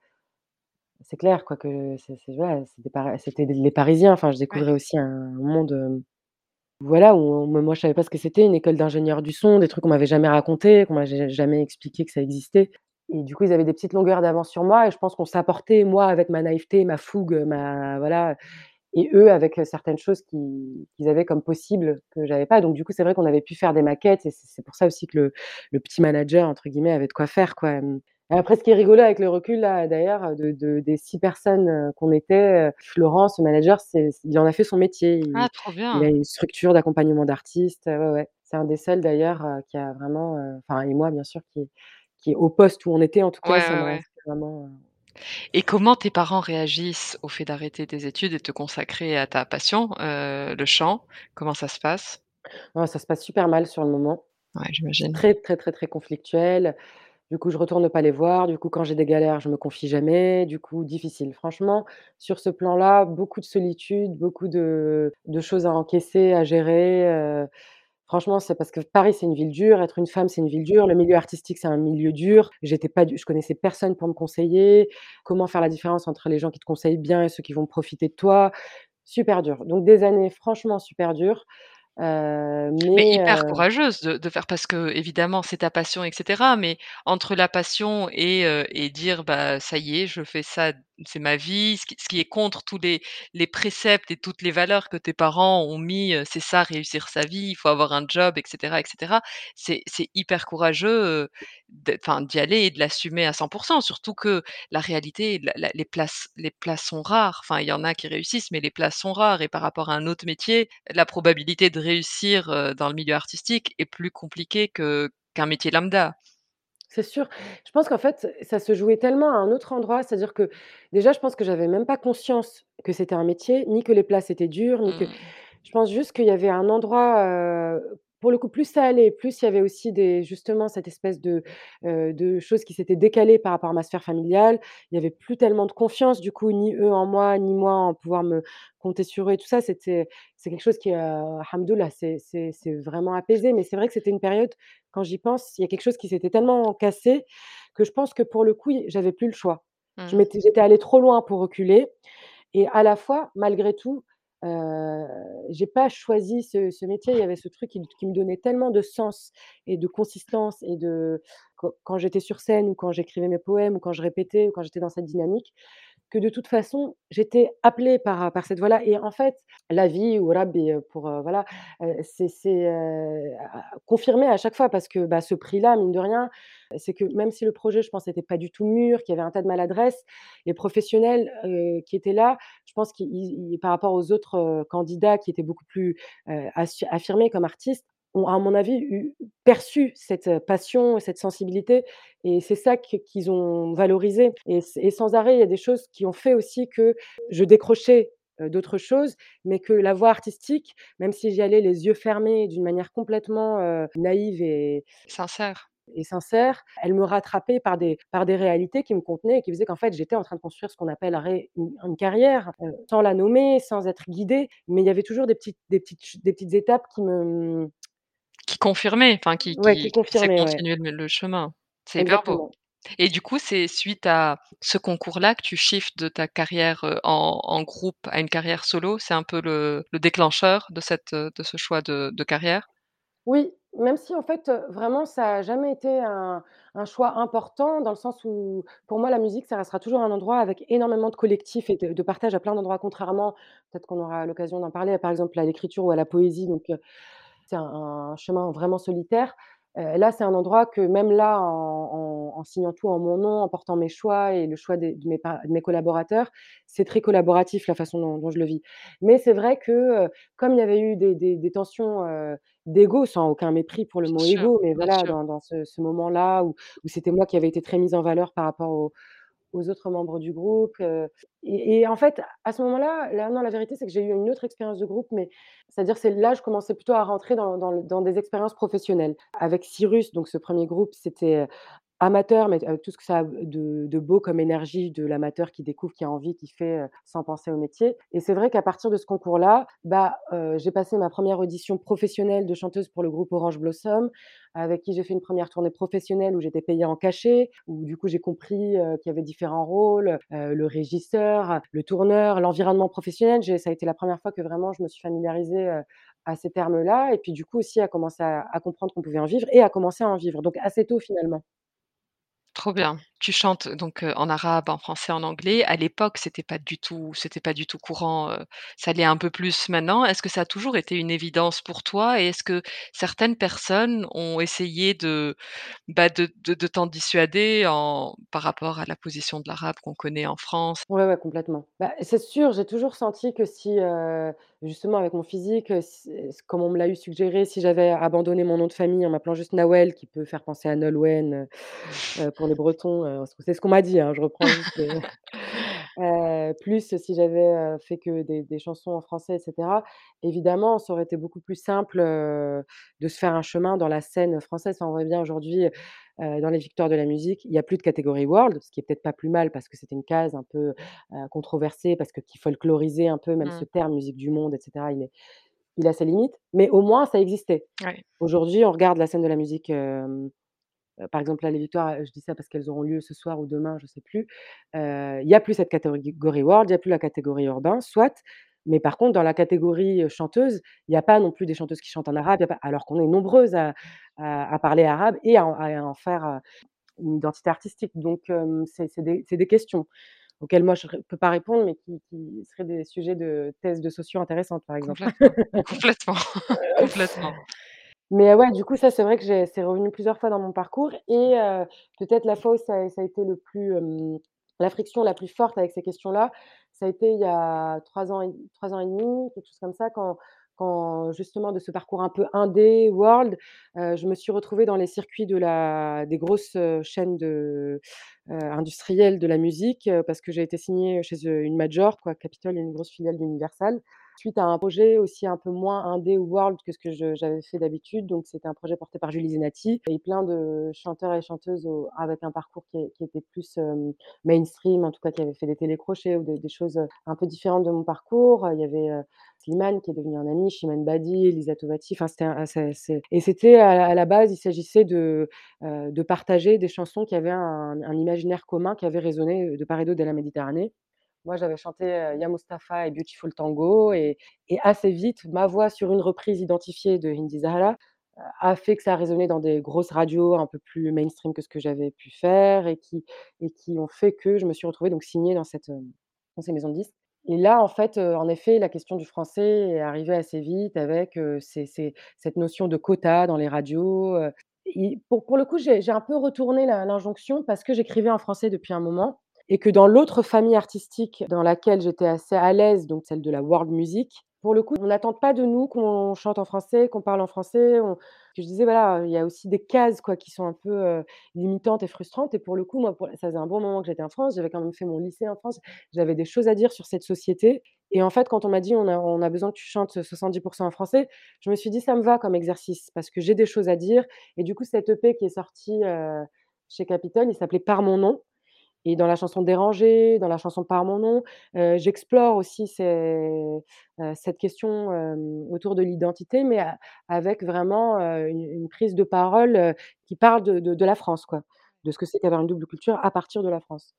c'est clair, quoi, que c'est c'est ouais, c'était les Parisiens, enfin, je Ouais. découvrais aussi un monde, hem, voilà, où moi, je savais pas ce que c'était, une école d'ingénieur du son, des trucs qu'on m'avait jamais racontés, qu'on m'a ja jamais expliqué que ça existait et du coup, ils avaient des petites longueurs d'avance sur moi et je pense qu'on s'apportait, moi, avec ma naïveté, ma fougue, ma voilà et eux avec, certaines choses qui qu'ils avaient comme possibles que j'avais pas. Donc du coup, c'est vrai qu'on avait pu faire des maquettes et c'est pour ça aussi que le le «petit manager» entre guillemets avait de quoi faire, quoi, après ce qui est rigolo avec le recul là, d'ailleurs, de de des 6 personnes, heu, qu'on était, heu, Florent, ce manager, c'est il en a fait son métier. Ah, Il trop il a bien! une structure d'accompagnement d'artistes, ouais, ouais. C'est un des seuls d'ailleurs, heu, qui a vraiment, enfin et moi, bien sûr, qui est qui est au poste où on était, en tout cas, ça ouais, inscrit vraiment, Et comment tes parents réagissent au fait d'arrêter tes études et de te consacrer à ta passion, le chant? Comment ça se passe? Oh, ça se passe super mal sur le moment. Ouais, j'imagine. très, très, très, très conflictuel. Du coup, je retourne pas les voir. Du coup, quand j'ai des galères, je me confie jamais. Du coup, difficile. Franchement, sur ce plan-là, beaucoup de solitude, beaucoup de choses à encaisser, à gérer, heu, franchement, c'est parce que Paris, c'est une ville dure, être une femme, c'est une ville dure, le milieu artistique, c'est un milieu dur. J'étais pas je connaissais personne pour me conseiller. Comment faire la différence entre les gens qui te conseillent bien et ceux qui vont profiter de toi? Super dur. Donc des années franchement super dures, heu, Mais mais hyper heu courageuse de de faire parce qu'évidemment, c'est ta passion et cetera, mais entre la passion et heu et dire: «Bah, ça y est, je fais ça, c'est ma vie», ce qui est contre tous les les préceptes et toutes les valeurs que tes parents ont mis, c'est ça réussir sa vie, il faut avoir un job et cetera et cetera. C'est hyper courageux, d'y aller et de l'assumer à 100 %. Surtout que la réalité, les places les places sont rares. Enfin, il y en a qui réussissent, mais les places sont rares et par rapport à un autre métier, la probabilité de réussir, dans le milieu artistique est plus compliquée que qu'un métier lambda. C'est sûr. Je pense qu'en fait, ça se jouait tellement à un autre endroit, c'est-à-dire que, déjà, je pense que j'avais même pas conscience que c'était un métier, ni que les places étaient dures, ni que Mmh. je pense juste qu'il y avait un endroit, pour le coup, plus ça allait, plus il y avait aussi des justement cette espèce de, de choses qui s'étaient décalées par rapport à ma sphère familiale. Il y avait plus tellement de confiance, du coup, ni eux en moi, ni moi en pouvoir me compter sur eux et tout ça. C'était c'est quelque chose qui, heu, Alhamdoulilah, c'est c'est c'est vraiment apaisé. Mais c'est vrai que c'était une période, quand j'y pense, il y a quelque chose qui s'était tellement cassé que je pense que, pour le coup, j'avais plus le choix. Je Mmh. m'étais j'étais allée trop loin pour reculer et à la fois, malgré tout, heu, j'ai pas choisi ce ce métier. Il y avait ce truc qui qui me donnait tellement de sens et de consistance et de quand quand j'étais sur scène ou quand j'écrivais mes poèmes ou quand je répétais ou quand j'étais dans cette dynamique, que de toute façon, j'étais appelée par par cette voie-là et en fait, la vie ou Rabbi, heu, pour, heu, voilà, heu, c'est a confirmé à chaque fois parce que, bah, ce prix-là, mine de rien, c'est que même si le projet, je pense, était pas du tout mûr, qu'il y avait un tas de maladresses, les professionnels, qui étaient là, je pense qu'ils ils par rapport aux autres, candidats qui étaient beaucoup plus, affirmés comme artistes, ont, à mon avis, eu perçu cette passion et cette sensibilité et c'est ça qu'ils ont valorisé et sans arrêt, il y a des choses qui ont fait aussi que je décrochais, d'autres choses, mais que la voie artistique, même si j'y allais les yeux fermés d'une manière complètement, naïve et Sincère. et sincère, elle me rattrapait par des par des réalités qui me contenaient et qui faisaient qu'en fait, j'étais en train de construire ce qu'on appellerait une une carrière, sans la nommer, sans être guidée, mais il y avait toujours des petites des petites des petites étapes qui me, Qui confirmait, enfin qui Ouais, qui qui qui faisaient confirmait, ouais. continuer le le chemin. C'est hyper beau et du coup, c'est suite à ce concours-là que tu shiftes de ta carrière, heu, en en groupe à une carrière solo? C'est un peu le le déclencheur de cette, heu, de ce choix de de carrière? Oui, Même si en fait, vraiment ça a jamais été un un choix important dans le sens où, pour moi la musique ça restera toujours un endroit avec énormément de collectif et de de partage à plein d'endroits. Contrairement, peut-être qu'on aura l'occasion d'en parler, par exemple à l'écriture ou à la poésie donc heu, c'est un un chemin vraiment solitaire. Là, c'est un endroit que même là, en en en signant tout en mon nom, en portant mes choix et le choix de mes pa de mes collaborateurs, c'est très collaboratif la façon dont dont je le vis. Mais c'est vrai que, comme il y avait eu des des des tensions, heu, d'ego, sans aucun mépris pour le Bien mot sûr, ego, mais voilà, dans dans ce ce moment-là où où c'était moi qui avais été très mise en valeur par rapport aux aux autres membres du groupe, et en fait, à ce moment-là, là la vérité, c'est que j'ai eu une autre expérience de groupe, mais c'est-à-dire, c'est là, je commençais plutôt à rentrer dans dans dans des expériences professionnelles. Avec Cyrus, donc ce 1er groupe, c'était, amateur, mais avec tout ce que ça a de beau comme énergie de l'amateur qui découvre, qui a envie, qui fait, sans penser au métier et c'est vrai qu'à partir de ce concours-là, bah, j'ai passé ma 1re audition professionnelle de chanteuse pour le groupe Orange Blossom, avec qui j'ai fait une 1re tournée professionnelle où j'étais payée en cachet, où du coup j'ai compris, qu'il y avait différents rôles, le régisseur, le tourneur, l'environnement professionnel. Ça a été la 1re fois que vraiment je me suis familiarisée, à ces termes-là et puis du coup aussi à commencer à comprendre qu'on pouvait en vivre et à commencer à en vivre, donc assez tôt finalement. Trop bien. Tu chantes donc, en arabe, en français, en anglais. À l'époque, c'était pas du tout c'était pas du tout courant, ça l'est un peu plus maintenant. Est-ce que ça a toujours été une évidence pour toi? Et est-ce que certaines personnes ont essayé de, bah, de de de t'en dissuader en par rapport à la position de l'arabe qu'on connaît en France? Ouais, ouais, complètement. Bah, c'est sûr, j'ai toujours senti que si, justement avec mon physique, s comme on me l'a eu suggéré, si j'avais abandonné mon nom de famille en m'appelant juste Nawel, qui peut faire penser à Nolwenn, heu, pour les Bretons, c'est ce qu'on m'a dit, hein, je reprends juste heu, plus si j'avais, heu, fait que des des chansons en français et cetera, évidemment, ça aurait été beaucoup plus simple, heu, de se faire un chemin dans la scène française. Enfin, on voit bien aujourd'hui, dans les victoires de la musique, il y a plus de catégorie world, ce qui est peut-être pas plus mal parce que c'était une case un peu, controversée, parce que qui folklorisait un peu même ce Mmh. terme musique du monde et cetera, il est il a ses limites, mais au moins ça existait. Ouais. Aujourd'hui, on regarde la scène de la musique, par exemple là, les victoires, je dis ça parce qu'elles auront lieu ce soir ou demain, je sais plus, il y a plus cette catégorie world, il y a plus la catégorie urbain, soit, mais par contre dans la catégorie, chanteuse, il y a pas non plus des chanteuses qui chantent en arabe, il y a pas alors qu'on est nombreuses à à à parler arabe et à en à en faire, une identité artistique, donc c'est des questions auxquelles moi je ré peux pas répondre, mais qui qui seraient des sujets de thèse de socio intéressantes, par exemple. Complètement, complètement, complètement. Mais ouais, du coup, ça, c'est vrai que j'ai c'est revenu plusieurs fois dans mon parcours et peut-être la fois où ça a été le plus, la friction la plus forte avec ces questions-là, ça a été il y a 3 ans et 3 ans et 1/2, quelque chose comme ça, quand quand justement de ce parcours un peu indé, world, je me suis retrouvée dans les circuits de la des grosses, chaînes de, industrielles de la musique, parce que j'ai été signée chez, une major quoi, Capitol, une grosse filiale d'Universal, suite à un projet aussi un peu moins indé ou world que ce que j'avais fait d'habitude, donc c'était un projet porté par Julie Zenati et plein de chanteurs et chanteuses avec un parcours qui était plus, mainstream, en tout cas qui avaient fait des télécrochets ou des choses, un peu différentes de mon parcours. Il y avait, heu, Slimane qui est devenu un ami, Chimène Badi, Liza Tovaty, enfin et c'était à la base, il s'agissait de, partager des chansons qui avaient un un imaginaire commun qui avait résonné, de part et d'autre de la Méditerranée. Moi, j'avais chanté, Ya Moustapha et Beautiful Tango et assez vite, ma voix sur une reprise identifiée de Indy Zahra, a fait que ça a résonné dans des grosses radios un peu plus mainstream que ce que j'avais pu faire et qui ont fait que je me suis retrouvée donc signée dans cette, dans ces maisons de disques. Et là, en fait, en effet, la question du français est arrivée assez vite avec, cette notion de quota dans les radios, pour le coup, j'ai un peu retourné l'injonction parce que j'écrivais en français depuis un moment et que dans l'autre famille artistique dans laquelle j'étais assez à l'aise, donc celle de la world music, pour le coup, on n'attend pas de nous qu'on chante en français, qu'on parle en français, je disais, voilà, il y a aussi des cases, quoi, qui sont un peu, heu, limitantes et frustrantes. Et pour le coup, moi, ça faisait un bon moment que j'étais en France, j'avais quand même fait mon lycée en France, j'avais des choses à dire sur cette société. Et en fait, quand on m'a dit: «On a besoin que tu chantes, heu, 70% en français», je me suis dit: «Ça me va comme exercice» parce que j'ai des choses à dire. Et du coup, cet EP qui est sorti, heu, chez Capitol, il s'appelait Par mon nom et dans la chanson Dérangée, dans la chanson Par mon nom, j'explore aussi cette question, autour de l'identité, mais a avec vraiment, une prise de parole, qui parle de la France, quoi, de ce que c'est qu'avoir une double culture à partir de la France.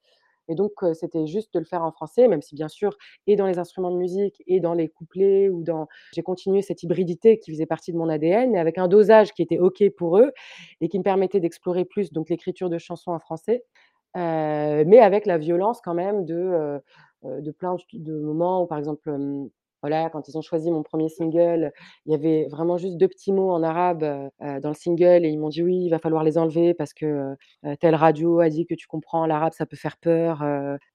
Et donc c'était juste de le faire en français, même si bien sûr et dans les instruments de musique et dans les couplets ou dans j'ai continué cette hybridité qui faisait partie de mon ADN et avec un dosage qui était OK pour eux et qui me permettait d'explorer plus l'écriture de chansons en français, mais avec la violence quand même de, de plein de moments où par exemple, voilà, quand ils ont choisi mon 1er single, il y avait vraiment juste 2 petits mots en arabe, dans le single et ils m'ont dit: «Oui, il va falloir les enlever parce que, telle radio a dit que tu comprends l'arabe, ça peut faire peur»,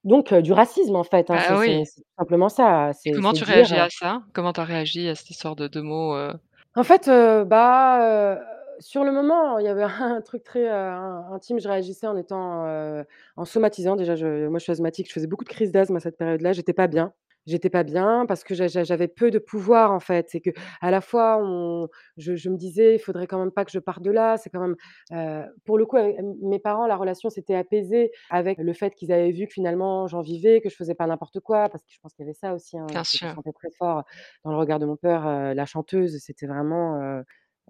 donc du racisme en fait, hein, Bah c'est oui. tout simplement ça, comment tu dire, réagis à ça? Comment tu as réagi à cette histoire de 2 mots? En fait, bah, sur le moment, il y avait un truc très, in intime, je réagissais en étant, heu, en somatisant déjà je moi je suis asthmatique, je faisais beaucoup de crises d'asthme à cette période-là, j'étais pas bien. J'étais pas bien parce que j'a j'a j'avais peu de pouvoir en fait. C'est qu'à la fois on je je me disais: «Il faudrait quand même pas que je parte de là». C'est quand même, heu, pour le coup avec mes parents, la relation s'était apaisée avec le fait qu'ils avaient vu que finalement j'en vivais, que je faisais pas n'importe quoi, parce que je pense qu'il y avait ça aussi, hein, Bien que je sûr. sentais très fort dans le regard de mon père, la chanteuse, c'était vraiment,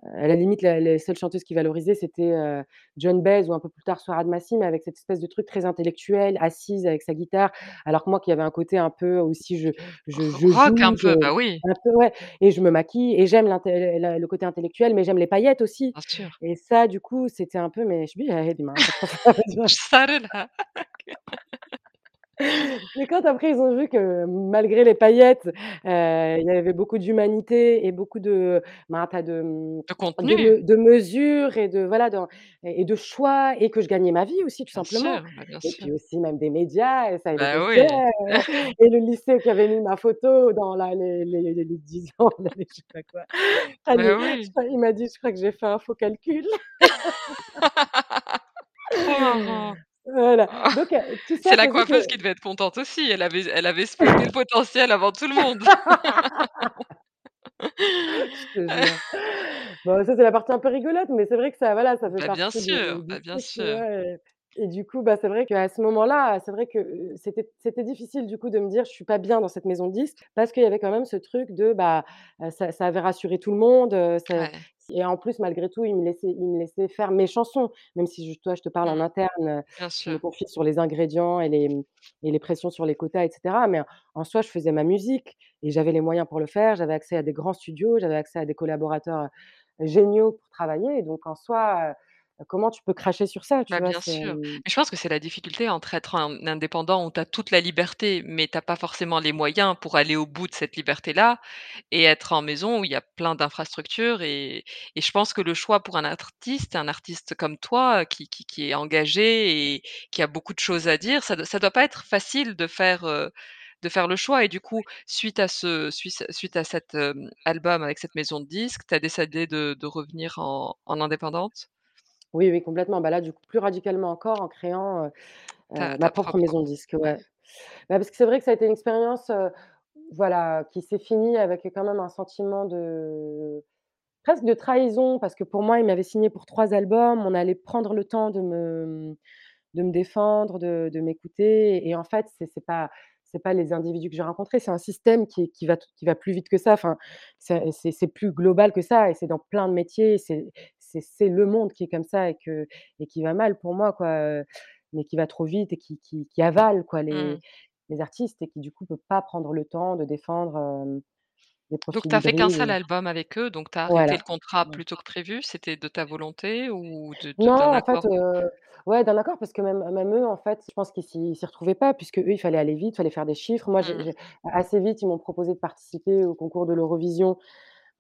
à la limite la les seules chanteuses qu'il valorisait c'était, heu, Joan Baez ou un peu plus tard Soeur Admassi, mais avec cette espèce de truc très intellectuel, assise avec sa guitare. Alors que moi qui avait un côté un peu aussi je je je rock un je peu, bah oui. un peu ouais et je me maquille et j'aime le côté intellectuel, mais j'aime les paillettes aussi Bien sûr. et ça du coup c'était un peu mais mais quand après ils ont vu que malgré les paillettes, heu, il y avait beaucoup d'humanité et beaucoup de ben, de, mmh, De contenu. de mesure et de voilà et de choix et que je gagnais ma vie aussi tout Bien simplement sûr, bah bien et sûr. puis aussi même des médias et ça Bah oui. et le lycée qui avait mis ma photo dans la les les les les 10 ans, je sais pas quoi. Ah Bah oui. il m'a dit: «Je crois que j'ai fait un faux calcul». Marrant. Voilà, donc heu, tout C'est la coiffeuse que qui devait être contente aussi, elle avait elle avait spoté le potentiel avant tout le monde. Bon ça c'est la partie un peu rigolote, mais c'est vrai que ça voilà, ça fait Bah bien partie sûr, du bah bien sûr. vois? Et et du coup, bah, c'est vrai qu'à ce moment-là, c'est vrai que, c'était c'était difficile du coup de me dire: «Je suis pas bien dans cette maison de disques» parce qu'il y avait quand même ce truc de, bah, ça ça avait rassuré tout le monde, Ouais. et en plus malgré tout, ils me laissaient ils me laissaient faire mes chansons, même si je toi je te parle en Mmh. interne, Bien je me confie sur les ingrédients et les, mmh et les pressions sur les quotas et cetera, mais en soi je faisais ma musique et j'avais les moyens pour le faire. J'avais accès à des grands studios, j'avais accès à des collaborateurs, géniaux pour travailler donc en soi, comment tu peux cracher sur ça, tu Bah vois? bien C'est, sûr. Mais je pense que c'est la difficulté entre être un indépendant où tu as toute la liberté, mais tu as pas forcément les moyens pour aller au bout de cette liberté-là et être en maison où il y a plein d'infrastructures et et je pense que le choix pour un artiste, un artiste comme toi qui qui qui est engagé et qui a beaucoup de choses à dire, ça doit ça doit pas être facile de faire, de faire le choix et du coup, suite à ce suite à cet, album avec cette maison de disques, tu as décidé de de revenir en en indépendante? Oui, oui, complètement. Bah là, du coup, plus radicalement encore en créant, Ta heu, ma propre propre maison de disques, ouais. Bah, parce que c'est vrai que ça a été une expérience, voilà, qui s'est finie avec quand même un sentiment de presque de trahison parce que pour moi, ils m'avaient signée pour 3 albums. On allait prendre le temps de me, de me défendre, de de m'écouter et en fait, c'est c'est pas c'est pas les individus que j'ai rencontrés, c'est un système qui qui va qui va plus vite que ça. Enfin, c'est plus global que ça et c'est dans plein de métiers. C'est c'est le monde qui est comme ça et que et qui va mal pour moi, quoi, mais qui va trop vite et qui qui qui avale, quoi, les Mmh. les artistes et qui, du coup, peut pas prendre le temps de défendre, hem, des Donc tu as fait qu'un seul album avec eux, donc tu as arrêté voilà. le contrat Ouais. plus tôt que prévu? C'était de ta volonté ou de de Non, en fait, heu, ouais, d'un accord parce que même même eux, en fait, je pense qu'ils ils s'y retrouvaient pas puisqu'eux, il fallait aller vite, il fallait faire des chiffres. Moi, Mmh. assez vite, ils m'ont proposé de participer au concours de l'Eurovision.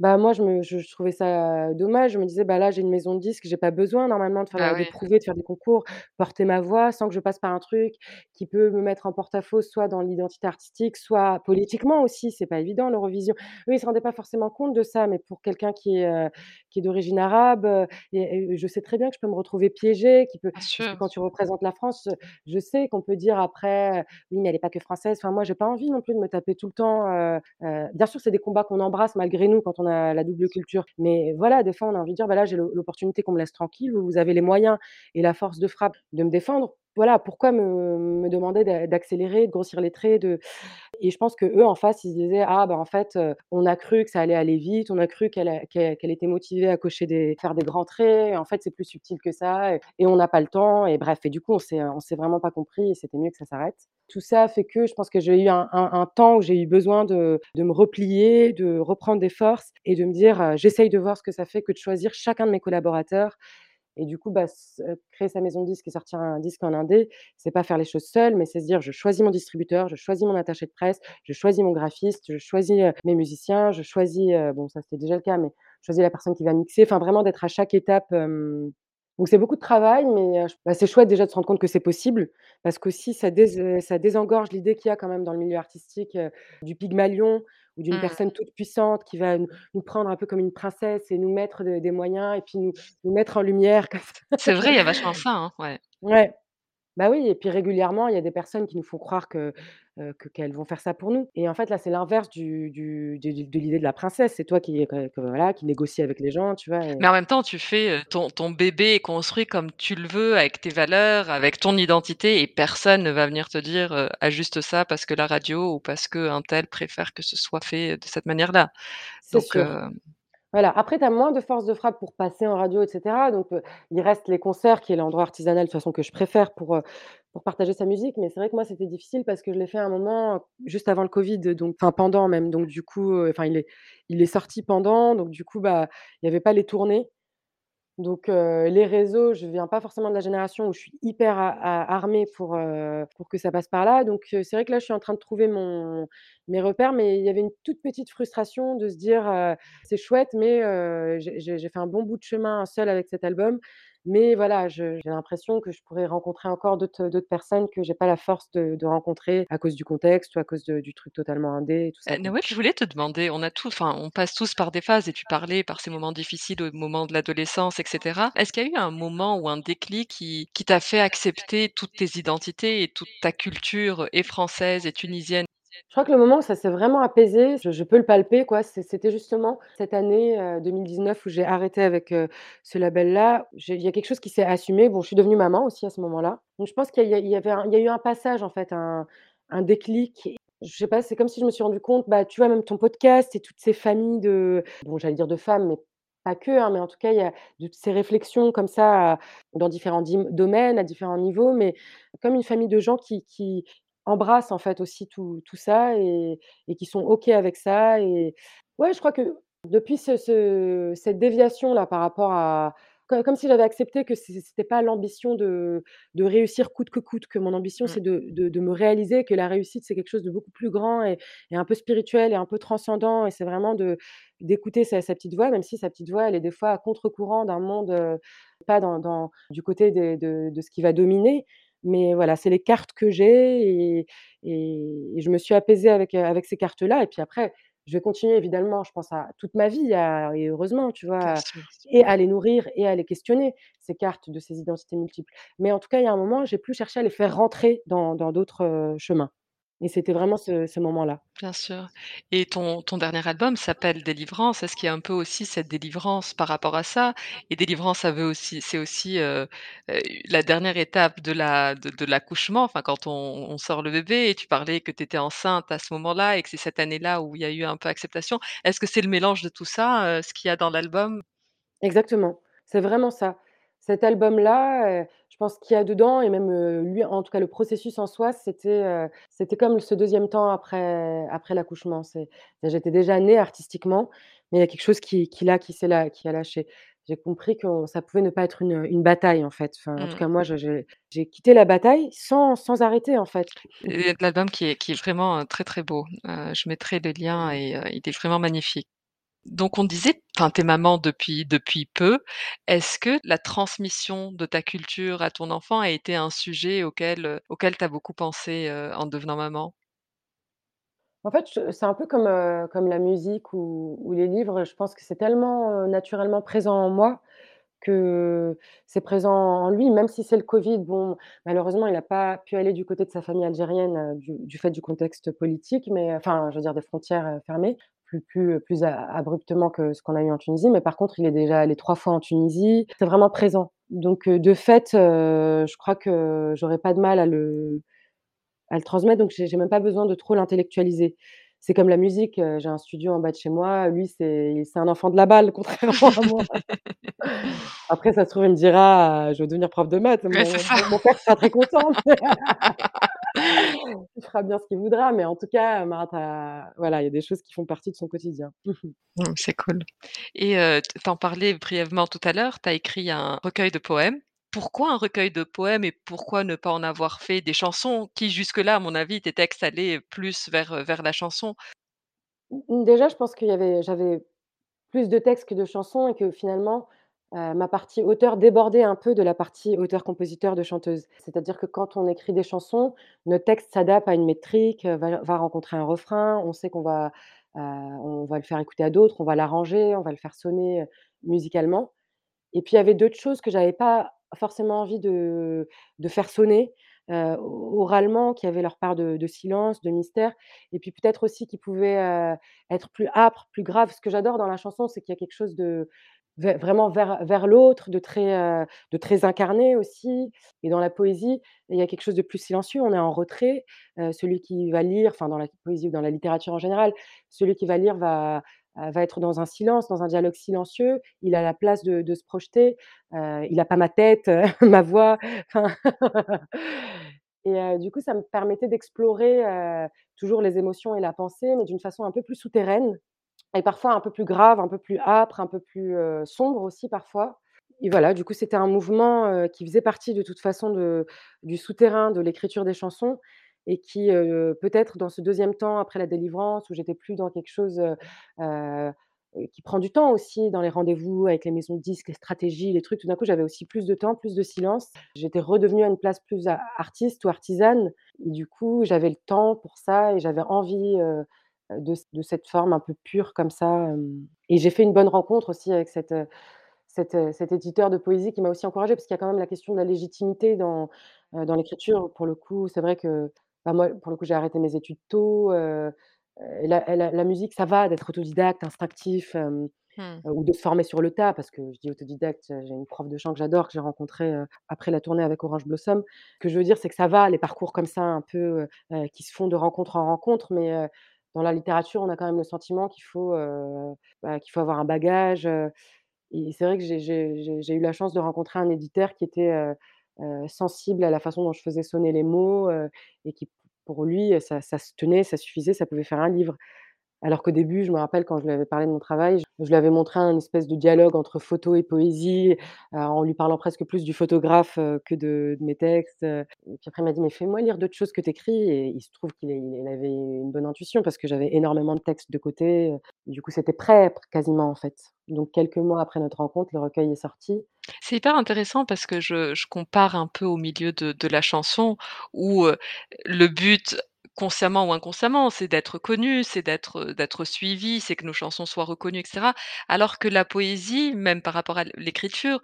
Bah, moi, je me je je trouvais ça dommage. Je me disais: «Bah, là, j'ai une maison de disques, j'ai pas besoin normalement de faire de oui. prouver, de faire des concours, porter ma voix sans que je passe par un truc qui peut me mettre en porte-à-faux, soit dans l'identité artistique, soit politiquement aussi». C'est pas évident l'Eurovision. Eux, ils se rendaient pas forcément compte de ça, mais pour quelqu'un qui est, heu, qui est d'origine arabe, heu et et je sais très bien que je peux me retrouver piégée, qui peut Bien parce que sûr. quand tu représentes la France, heu, je sais qu'on peut dire après: «Oui, mais elle est pas que française». Enfin, moi, j'ai pas envie non plus de me taper tout le temps, heu heu, bien sûr, c'est des combats qu'on embrasse malgré nous quand on la double culture, mais voilà, des fois, on a envie de dire: «Bah, là, j'ai l'o l'opportunité qu'on me laisse tranquille. Vous avez les moyens et la force de frappe de me défendre. Voilà, pourquoi me demander d'a d'accélérer, de grossir les traits, de et je pense qu'eux, en face, ils se disaient: «Ah bah, en fait, on a cru que ça allait aller vite, on a cru qu'elle était motivée à cocher faire des grands traits en fait, c'est plus subtil que ça et on n'a pas le temps» et bref et du coup, on s'est, s'est vraiment pas compris et c'était mieux que ça s'arrête. Tout ça fait que je pense que j'ai eu un temps où j'ai eu besoin de de me replier, de reprendre des forces et de me dire, «J'essaye de voir ce que ça fait que de choisir chacun de mes collaborateurs» Et du coup, bah, heu, créer sa maison de disque et sortir un disque en indé, c'est pas faire les choses seul, mais c'est se dire: «Je choisis mon distributeur, je choisis mon attaché de presse, je choisis mon graphiste, je choisis, heu, mes musiciens, je choisis», heu, bon ça c'était déjà le cas, mais je choisis la personne qui va mixer, enfin vraiment d'être à chaque étape, donc c'est beaucoup de travail, mais bah, c'est chouette déjà de se rendre compte que c'est possible parce qu'aussi ça ça désengorge l'idée qu'il y a quand même dans le milieu artistique, du Pygmalion ou d'une Mmh. personne toute puissante qui va nous nous prendre un peu comme une princesse et nous mettre des des moyens et puis nous nous mettre en lumière. C'est vrai, il y a vachement ça, hein, ouais. Ouais, bah, oui et puis régulièrement, il y a des personnes qui nous font croire que, que qu'elles vont faire ça pour nous et en fait, là, c'est l'inverse du du de de l'idée de la princesse. C'est toi qui, que que voilà, qui négocie avec les gens, tu vois? Et Mais en même temps, tu fais, ton ton bébé est construit comme tu le veux, avec tes valeurs, avec ton identité et personne ne va venir te dire, «Ajuste ça parce que la radio ou parce qu'un tel préfère que ce soit fait de cette manière-là». c'est Donc sûr. Voilà, après tu as moins de force de frappe pour passer en radio et cetera, donc il reste les concerts qui est l'endroit artisanal de toute façon que je préfère pour, pour partager sa musique, mais c'est vrai que moi c'était difficile parce que je l'ai fait à un moment, juste avant le covid, donc enfin pendant même, donc du coup, il est il est sorti pendant, donc du coup, bah, il y avait pas les tournées donc les réseaux, je viens pas forcément de la génération où je suis hyper armée pour, que ça passe par là. Donc c'est vrai que là, je suis en train de trouver mes repères, mais il y avait une toute petite frustration de se dire, «C'est chouette, mais j'ai fait un bon bout de chemin seule avec cet album». Mais voilà, j'ai l'impression que je pourrais rencontrer encore d'autres d'autres personnes que j'ai pas la force de de rencontrer à cause du contexte ou à cause de du truc totalement indé et tout ça, quoi. Nawel, je voulais te demander, on a tous enfin, on passe tous par des phases et tu parlais par ces moments difficiles au moment de l'adolescence et cetera. Est-ce qu'il y a eu un moment ou un déclic qui qui t'a fait accepter toutes tes identités et toute ta culture et française et tunisienne? Je crois que le moment où ça s'est vraiment apaisé, je peux le palper quoi, c'était justement cette année, heu, 2019 où j'ai arrêté avec, heu, ce label-là. Il y a quelque chose qui s'est assumé. Bon, je suis devenue maman aussi à ce moment-là. Donc je pense qu'il y y y a eu un passage en fait, un déclic. Je sais pas, c'est comme si je me suis rendu compte, bah, tu vois même ton podcast et toutes ces familles de bon j'allais dire de femmes, mais pas que, hein, mais en tout cas il y a de ces réflexions comme ça, dans différents domaines, à différents niveaux, mais comme une famille de gens qui qui Embrassent en fait aussi tout tout ça et et qui sont OK avec ça et ouais, je crois que depuis ce ce cette déviation-là par rapport à co comme si j'avais accepté que c'était pas l'ambition de de réussir coûte que coûte, que mon ambition Mmh. c'est de de de me réaliser, que la réussite c'est quelque chose de beaucoup plus grand et et un peu spirituel et un peu transcendant et c'est vraiment de d'écouter sa sa petite voix, même si sa petite voix elle est des fois à contre-courant d'un monde, pas dans dans du côté des de de ce qui va dominer, mais voilà, c'est les cartes que j'ai et et et je me suis apaisée avec, heu, avec ces cartes-là et puis après, je vais continuer évidemment, je pense à toute ma vie à et heureusement, tu vois? Et à les nourrir et à les questionner, ces cartes de ces identités multiples. Mais en tout cas, il y a un moment, j'ai plus cherché à les faire rentrer dans dans d'autres, chemins et c'était vraiment ce ce moment-là. Bien sûr et ton ton dernier album s'appelle Délivrance. Est-ce qu'il y a un peu aussi cette délivrance par rapport à ça? Et délivrance, ça veut aussi c'est aussi, heu heu, la dernière étape de la de de l'accouchement, enfin quand on on sort le bébé et tu parlais que tu étais enceinte à ce moment-là et que c'est cette année-là où il y a eu un peu acceptation. Est-ce que c'est le mélange de tout ça, heu, ce qu'il y a dans l'album? Exactement, c'est vraiment ça. Cet album-là, je pense qu'il y a dedans et même, lui, en tout cas le processus en soi, c'était, comme ce deuxième temps après après l'accouchement. J'étais déjà née artistiquement, mais il y a quelque chose qui qui là, qui s'est la qui a lâché. J'ai compris que ça pouvait ne pas être une, une bataille en fait. Enfin, en tout Mmh cas moi, j'ai quitté la bataille sans sans arrêter en fait. et l'album qui est qui est vraiment, très, très beau. Heu, je mettrai le lien et heu, il est vraiment magnifique. Donc on disait enfin, tu es maman depuis depuis peu. Est-ce que la transmission de ta culture à ton enfant a été un sujet auquel, heu, auquel tu as beaucoup pensé, heu, en devenant maman? En fait, c'est un peu comme, heu, comme la musique ou les livres. Je pense que c'est tellement, naturellement présent en moi que c'est présent en lui, même si c'est le covid. Bon, malheureusement, il n'a pas pu aller du côté de sa famille algérienne, du fait du contexte politique, mais enfin, je veux dire des frontières, fermées, plus a abruptement que ce qu'on a eu en Tunisie. Mais par contre, il est déjà allé 3 fois en Tunisie. C'est vraiment présent. Donc heu, de fait, heu, je crois que j'aurais pas de mal à le à le transmettre, donc j'ai même pas besoin de trop l'intellectualiser. C'est comme la musique, j'ai un studio en bas de chez moi, lui c'est un enfant de la balle contrairement à moi. Après ça se trouve il me dira, heu: «Je veux devenir prof de maths», Ouais, mon père sera très content. Il fera bien ce qu'il voudra, mais en tout cas, as voilà, il y a des choses qui font partie de son quotidien. Mmh, c'est cool et tu en parlais brièvement tout à l'heure, tu as écrit un recueil de poèmes. Pourquoi un recueil de poèmes et pourquoi ne pas en avoir fait des chansons qui jusque-là, à mon avis, tes textes allaient plus vers, heu, vers la chanson? Déjà, je pense qu'il y avait j'avais plus de textes que de chansons et que finalement, heu, ma partie auteur débordait un peu de la partie auteur-compositeur de chanteuse. C'est-à-dire que quand on écrit des chansons, notre texte s'adapte à une métrique, heu, va va rencontrer un refrain, on sait qu'on va, on va le faire écouter à d'autres, on va l'arranger, on va le faire sonner, musicalement et puis il y avait d'autres choses que j'avais pas forcément envie de de faire sonner, oralement, qui avaient leur part de silence, de mystère et puis peut-être aussi qui pouvaient, être plus âpres, plus graves. Ce que j'adore dans la chanson, c'est qu'il y a quelque chose de vraiment vers vers l'autre, de très, de très incarné aussi et dans la poésie, il y a quelque chose de plus silencieux, on est en retrait. Celui qui va lire, enfin dans la poésie ou dans la littérature en général, celui qui va lire va, va être dans un silence, dans un dialogue silencieux. Il a la place de se projeter, heu, il a pas ma tête, ma voix, et heu, du coup, ça me permettait d'explorer, toujours les émotions et la pensée, mais d'une façon un peu plus souterraine et parfois un peu plus grave, un peu plus âpre, un peu plus, sombre aussi parfois. Et voilà, du coup, c'était un mouvement, qui faisait partie de toute façon du souterrain de l'écriture des chansons et qui, peut-être dans ce 2e temps après la délivrance où j'étais plus dans quelque chose, qui prend du temps aussi dans les rendez-vous avec les maisons de disques, les stratégies, les trucs, tout d'un coup, j'avais aussi plus de temps, plus de silence. J'étais redevenue à une place plus artiste ou artisane et du coup, j'avais le temps pour ça et j'avais envie, de cette forme un peu pure comme ça, et j'ai fait une bonne rencontre aussi avec cet, éditeur de poésie qui m'a aussi encouragée parce qu'il y a quand même la question de la légitimité dans, dans l'écriture. Pour le coup, c'est vrai que, moi, pour le coup, j'ai arrêté mes études tôt, heu heu, la la la musique, ça va d'être autodidacte, instinctif, Mmh. ou de se former sur le tas parce que je dis autodidacte, j'ai une prof de chant que j'adore, que j'ai rencontrée, après la tournée avec Orange Blossom. Ce que je veux dire, c'est que ça va, les parcours comme ça un peu, heu, qui se font de rencontre en rencontre, mais dans la littérature, on a quand même le sentiment qu'il faut, bah, qu'il faut avoir un bagage, et c'est vrai que j'ai eu la chance de rencontrer un éditeur qui était, sensible à la façon dont je faisais sonner les mots, et qui, pour lui, ça se tenait, ça suffisait, ça pouvait faire un livre. Alors qu'au début, je me rappelle quand je lui avais parlé de mon travail, je lui avais montré un espèce de dialogue entre photo et poésie, en lui parlant presque plus du photographe, que de mes textes, et puis après il m'a dit: «Mais fais-moi lire d'autres choses que tu écris» et il se trouve qu'il il avait une bonne intuition parce que j'avais énormément de textes de côté, du coup, c'était prêt quasiment, en fait. Donc quelques mois après notre rencontre, le recueil est sorti. C'est hyper intéressant parce que je compare un peu au milieu de la chanson où, le but, consciemment ou inconsciemment, c'est d'être connu, c'est d'être, suivi, c'est que nos chansons soient reconnues et cetera. Alors que la poésie, même par rapport à l'écriture,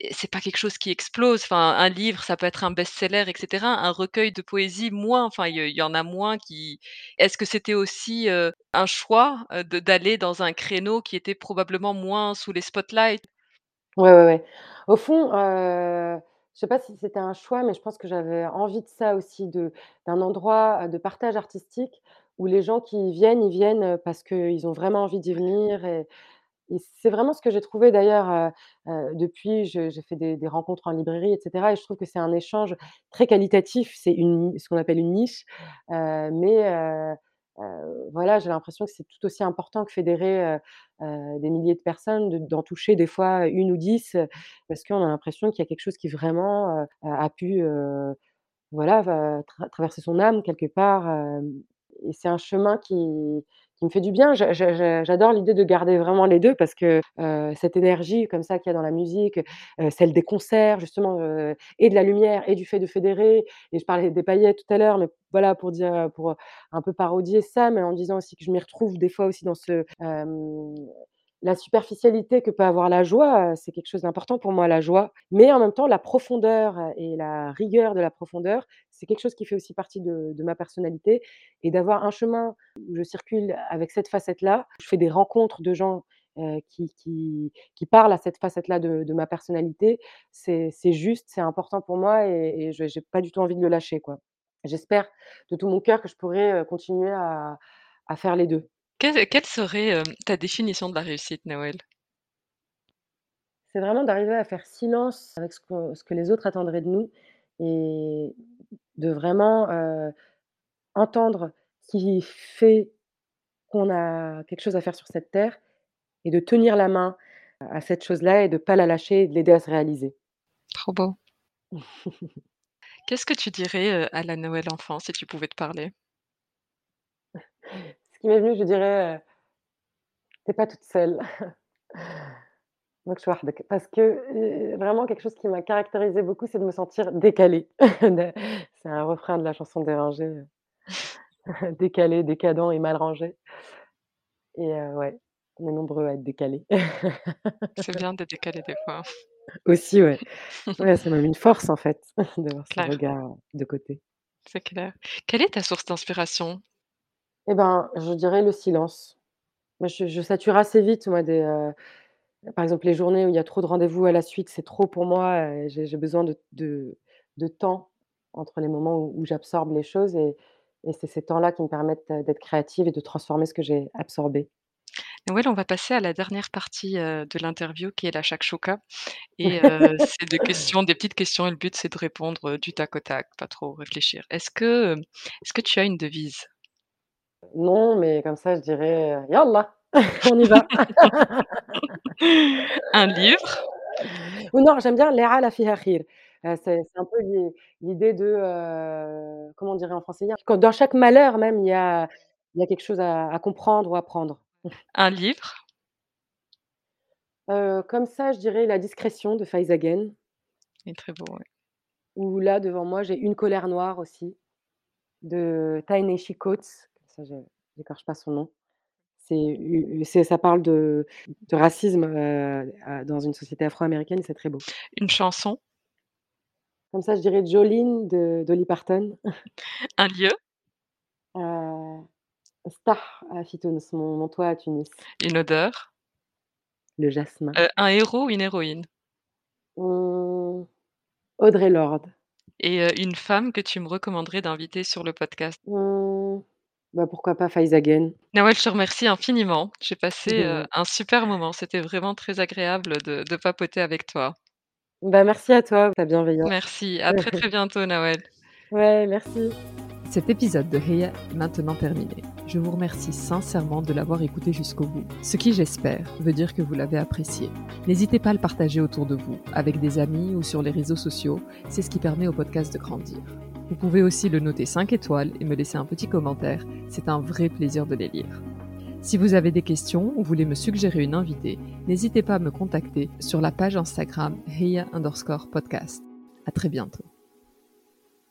eh, c'est pas quelque chose qui explose. Enfin, un livre, ça peut être un best-seller et cetera. Un recueil de poésie, moins, enfin, il y en a moins qui est-ce que c'était aussi, un choix, d'aller dans un créneau qui était probablement moins sous les spotlights? Ouais, ouais, ouais. Au fond, heu, je sais pas si c'était un choix, mais je pense que j'avais envie de ça aussi, d'un endroit, heu, de partage artistique où les gens qui viennent, ils viennent, heu, parce qu'ils ont vraiment envie d'y venir et c'est vraiment ce que j'ai trouvé d'ailleurs, heu, depuis j'ai fait des rencontres en librairie et cetera et je trouve que c'est un échange très qualitatif. C'est ce qu'on appelle une niche, mais heu, voilà, j'ai l'impression que c'est tout aussi important que fédérer, heu heu, des milliers de personnes, de d'en toucher des fois 1 ou 10, heu, parce qu'on a l'impression qu'il y a quelque chose qui vraiment, a pu, voilà, traverser son âme quelque part, et c'est un chemin qui me fait du bien. J'a j'a j'a j'adore l'idée de garder vraiment les 2 parce que, heu, cette énergie comme ça qu'il y a dans la musique, heu, celle des concerts justement, heu et de la lumière et du fait de fédérer et je parlais des paillettes tout à l'heure, mais voilà pour dire, pour, un peu parodier ça, mais en disant aussi que je m'y retrouve des fois aussi dans ce, la superficialité que peut avoir la joie, c'est quelque chose d'important pour moi la joie, mais en même temps la profondeur et la rigueur de la profondeur, c'est quelque chose qui fait aussi partie de ma personnalité et d'avoir un chemin où je circule avec cette facette-là. Je fais des rencontres de gens qui qui qui parle à cette facette-là de de ma personnalité, c'est juste, c'est important pour moi et je j'ai pas du tout envie de le lâcher, quoi. J'espère de tout mon cœur que je pourrai, continuer à à faire les 2. Quelle quelle serait, ta définition de la réussite, Nawel? C'est vraiment d'arriver à faire silence avec ce que ce que les autres attendraient de nous et de vraiment, heu, entendre ce qui fait qu'on a quelque chose à faire sur cette terre et de tenir la main à cette chose-là et de pas la lâcher et de l'aider à se réaliser. Trop beau. Qu'est-ce que tu dirais, à la Noël enfant si tu pouvais te parler? Qui m'est venu, je dirais, heu: «Tu pas toute seule». Parce que, heu, vraiment quelque chose qui m'a caractérisée beaucoup, c'est de me sentir décalée. c'est un refrain de la chanson d'Héringé, heu, décalé, décadent et mal rangé et ouais, on est nombreux à être décalés. C'est bien d'être décalé des fois. Aussi, ouais. Ouais, c'est même une force en fait, d'avoir ce regard de côté. C'est clair. Quelle est ta source d'inspiration? Eh ben, je dirais le silence. Moi, je je sature assez vite, moi, des, heu, par exemple, les journées où il y a trop de rendez-vous à la suite, c'est trop pour moi, heu, j'ai j'ai besoin de de de temps entre les moments où où j'absorbe les choses et et c'est ces temps-là qui me permettent, heu, d'être créative et de transformer ce que j'ai absorbé. Nawel, on va passer à la dernière partie, de l'interview qui est la shakshuka et c'est des questions des petites questions et le but c'est de répondre, du tac au tac, pas trop réfléchir. Est-ce que, est-ce que tu as une devise? Non, mais comme ça, je dirais, heu: «Yallah, on y va!» Un livre? Ou non, j'aime bien «L'e'ala fiha khir», heu, c'est c'est un peu l'i l'idée de, heu, comment on dirait en français? Que dans chaque malheur même, il y a il y a quelque chose à à comprendre ou apprendre. Un livre? Comme ça, je dirais «La discrétion» de Faiz Again. Il est très beau, ouais. Ou là, devant moi, j'ai «Une colère noire» aussi, de Ta-Nehisi Coates, ça je j'écorche pas son nom. C'est ça parle de de racisme, dans une société afro-américaine et c'est très beau. Une chanson? Comme ça, je dirais «Jolene» de Dolly Parton. Un lieu? Heu, Stah à Fitounous, mon mon toit à Tunis. Une odeur? Le jasmin. Heu, un héros ou une héroïne? Mmh, Audre Lorde. Et une femme que tu me recommanderais d'inviter sur le podcast? Mmh, bah, pourquoi pas Faiz Again. Nawel, je te remercie infiniment. J'ai passé, heu, un super moment. C'était vraiment très agréable de de papoter avec toi. Bah, merci à toi, ta bienveillance. Merci, à très, très bientôt, Nawel. Ouais, merci. Cet épisode de Heya est maintenant terminé. Je vous remercie sincèrement de l'avoir écouté jusqu'au bout, ce qui j'espère veut dire que vous l'avez apprécié. N'hésitez pas à le partager autour de vous, avec des amis ou sur les réseaux sociaux, c'est ce qui permet au podcast de grandir. Vous pouvez aussi le noter 5 étoiles et me laisser un petit commentaire, c'est un vrai plaisir de les lire. Si vous avez des questions ou voulez me suggérer une invitée, n'hésitez pas à me contacter sur la page Instagram Heya underscore podcast. À très bientôt.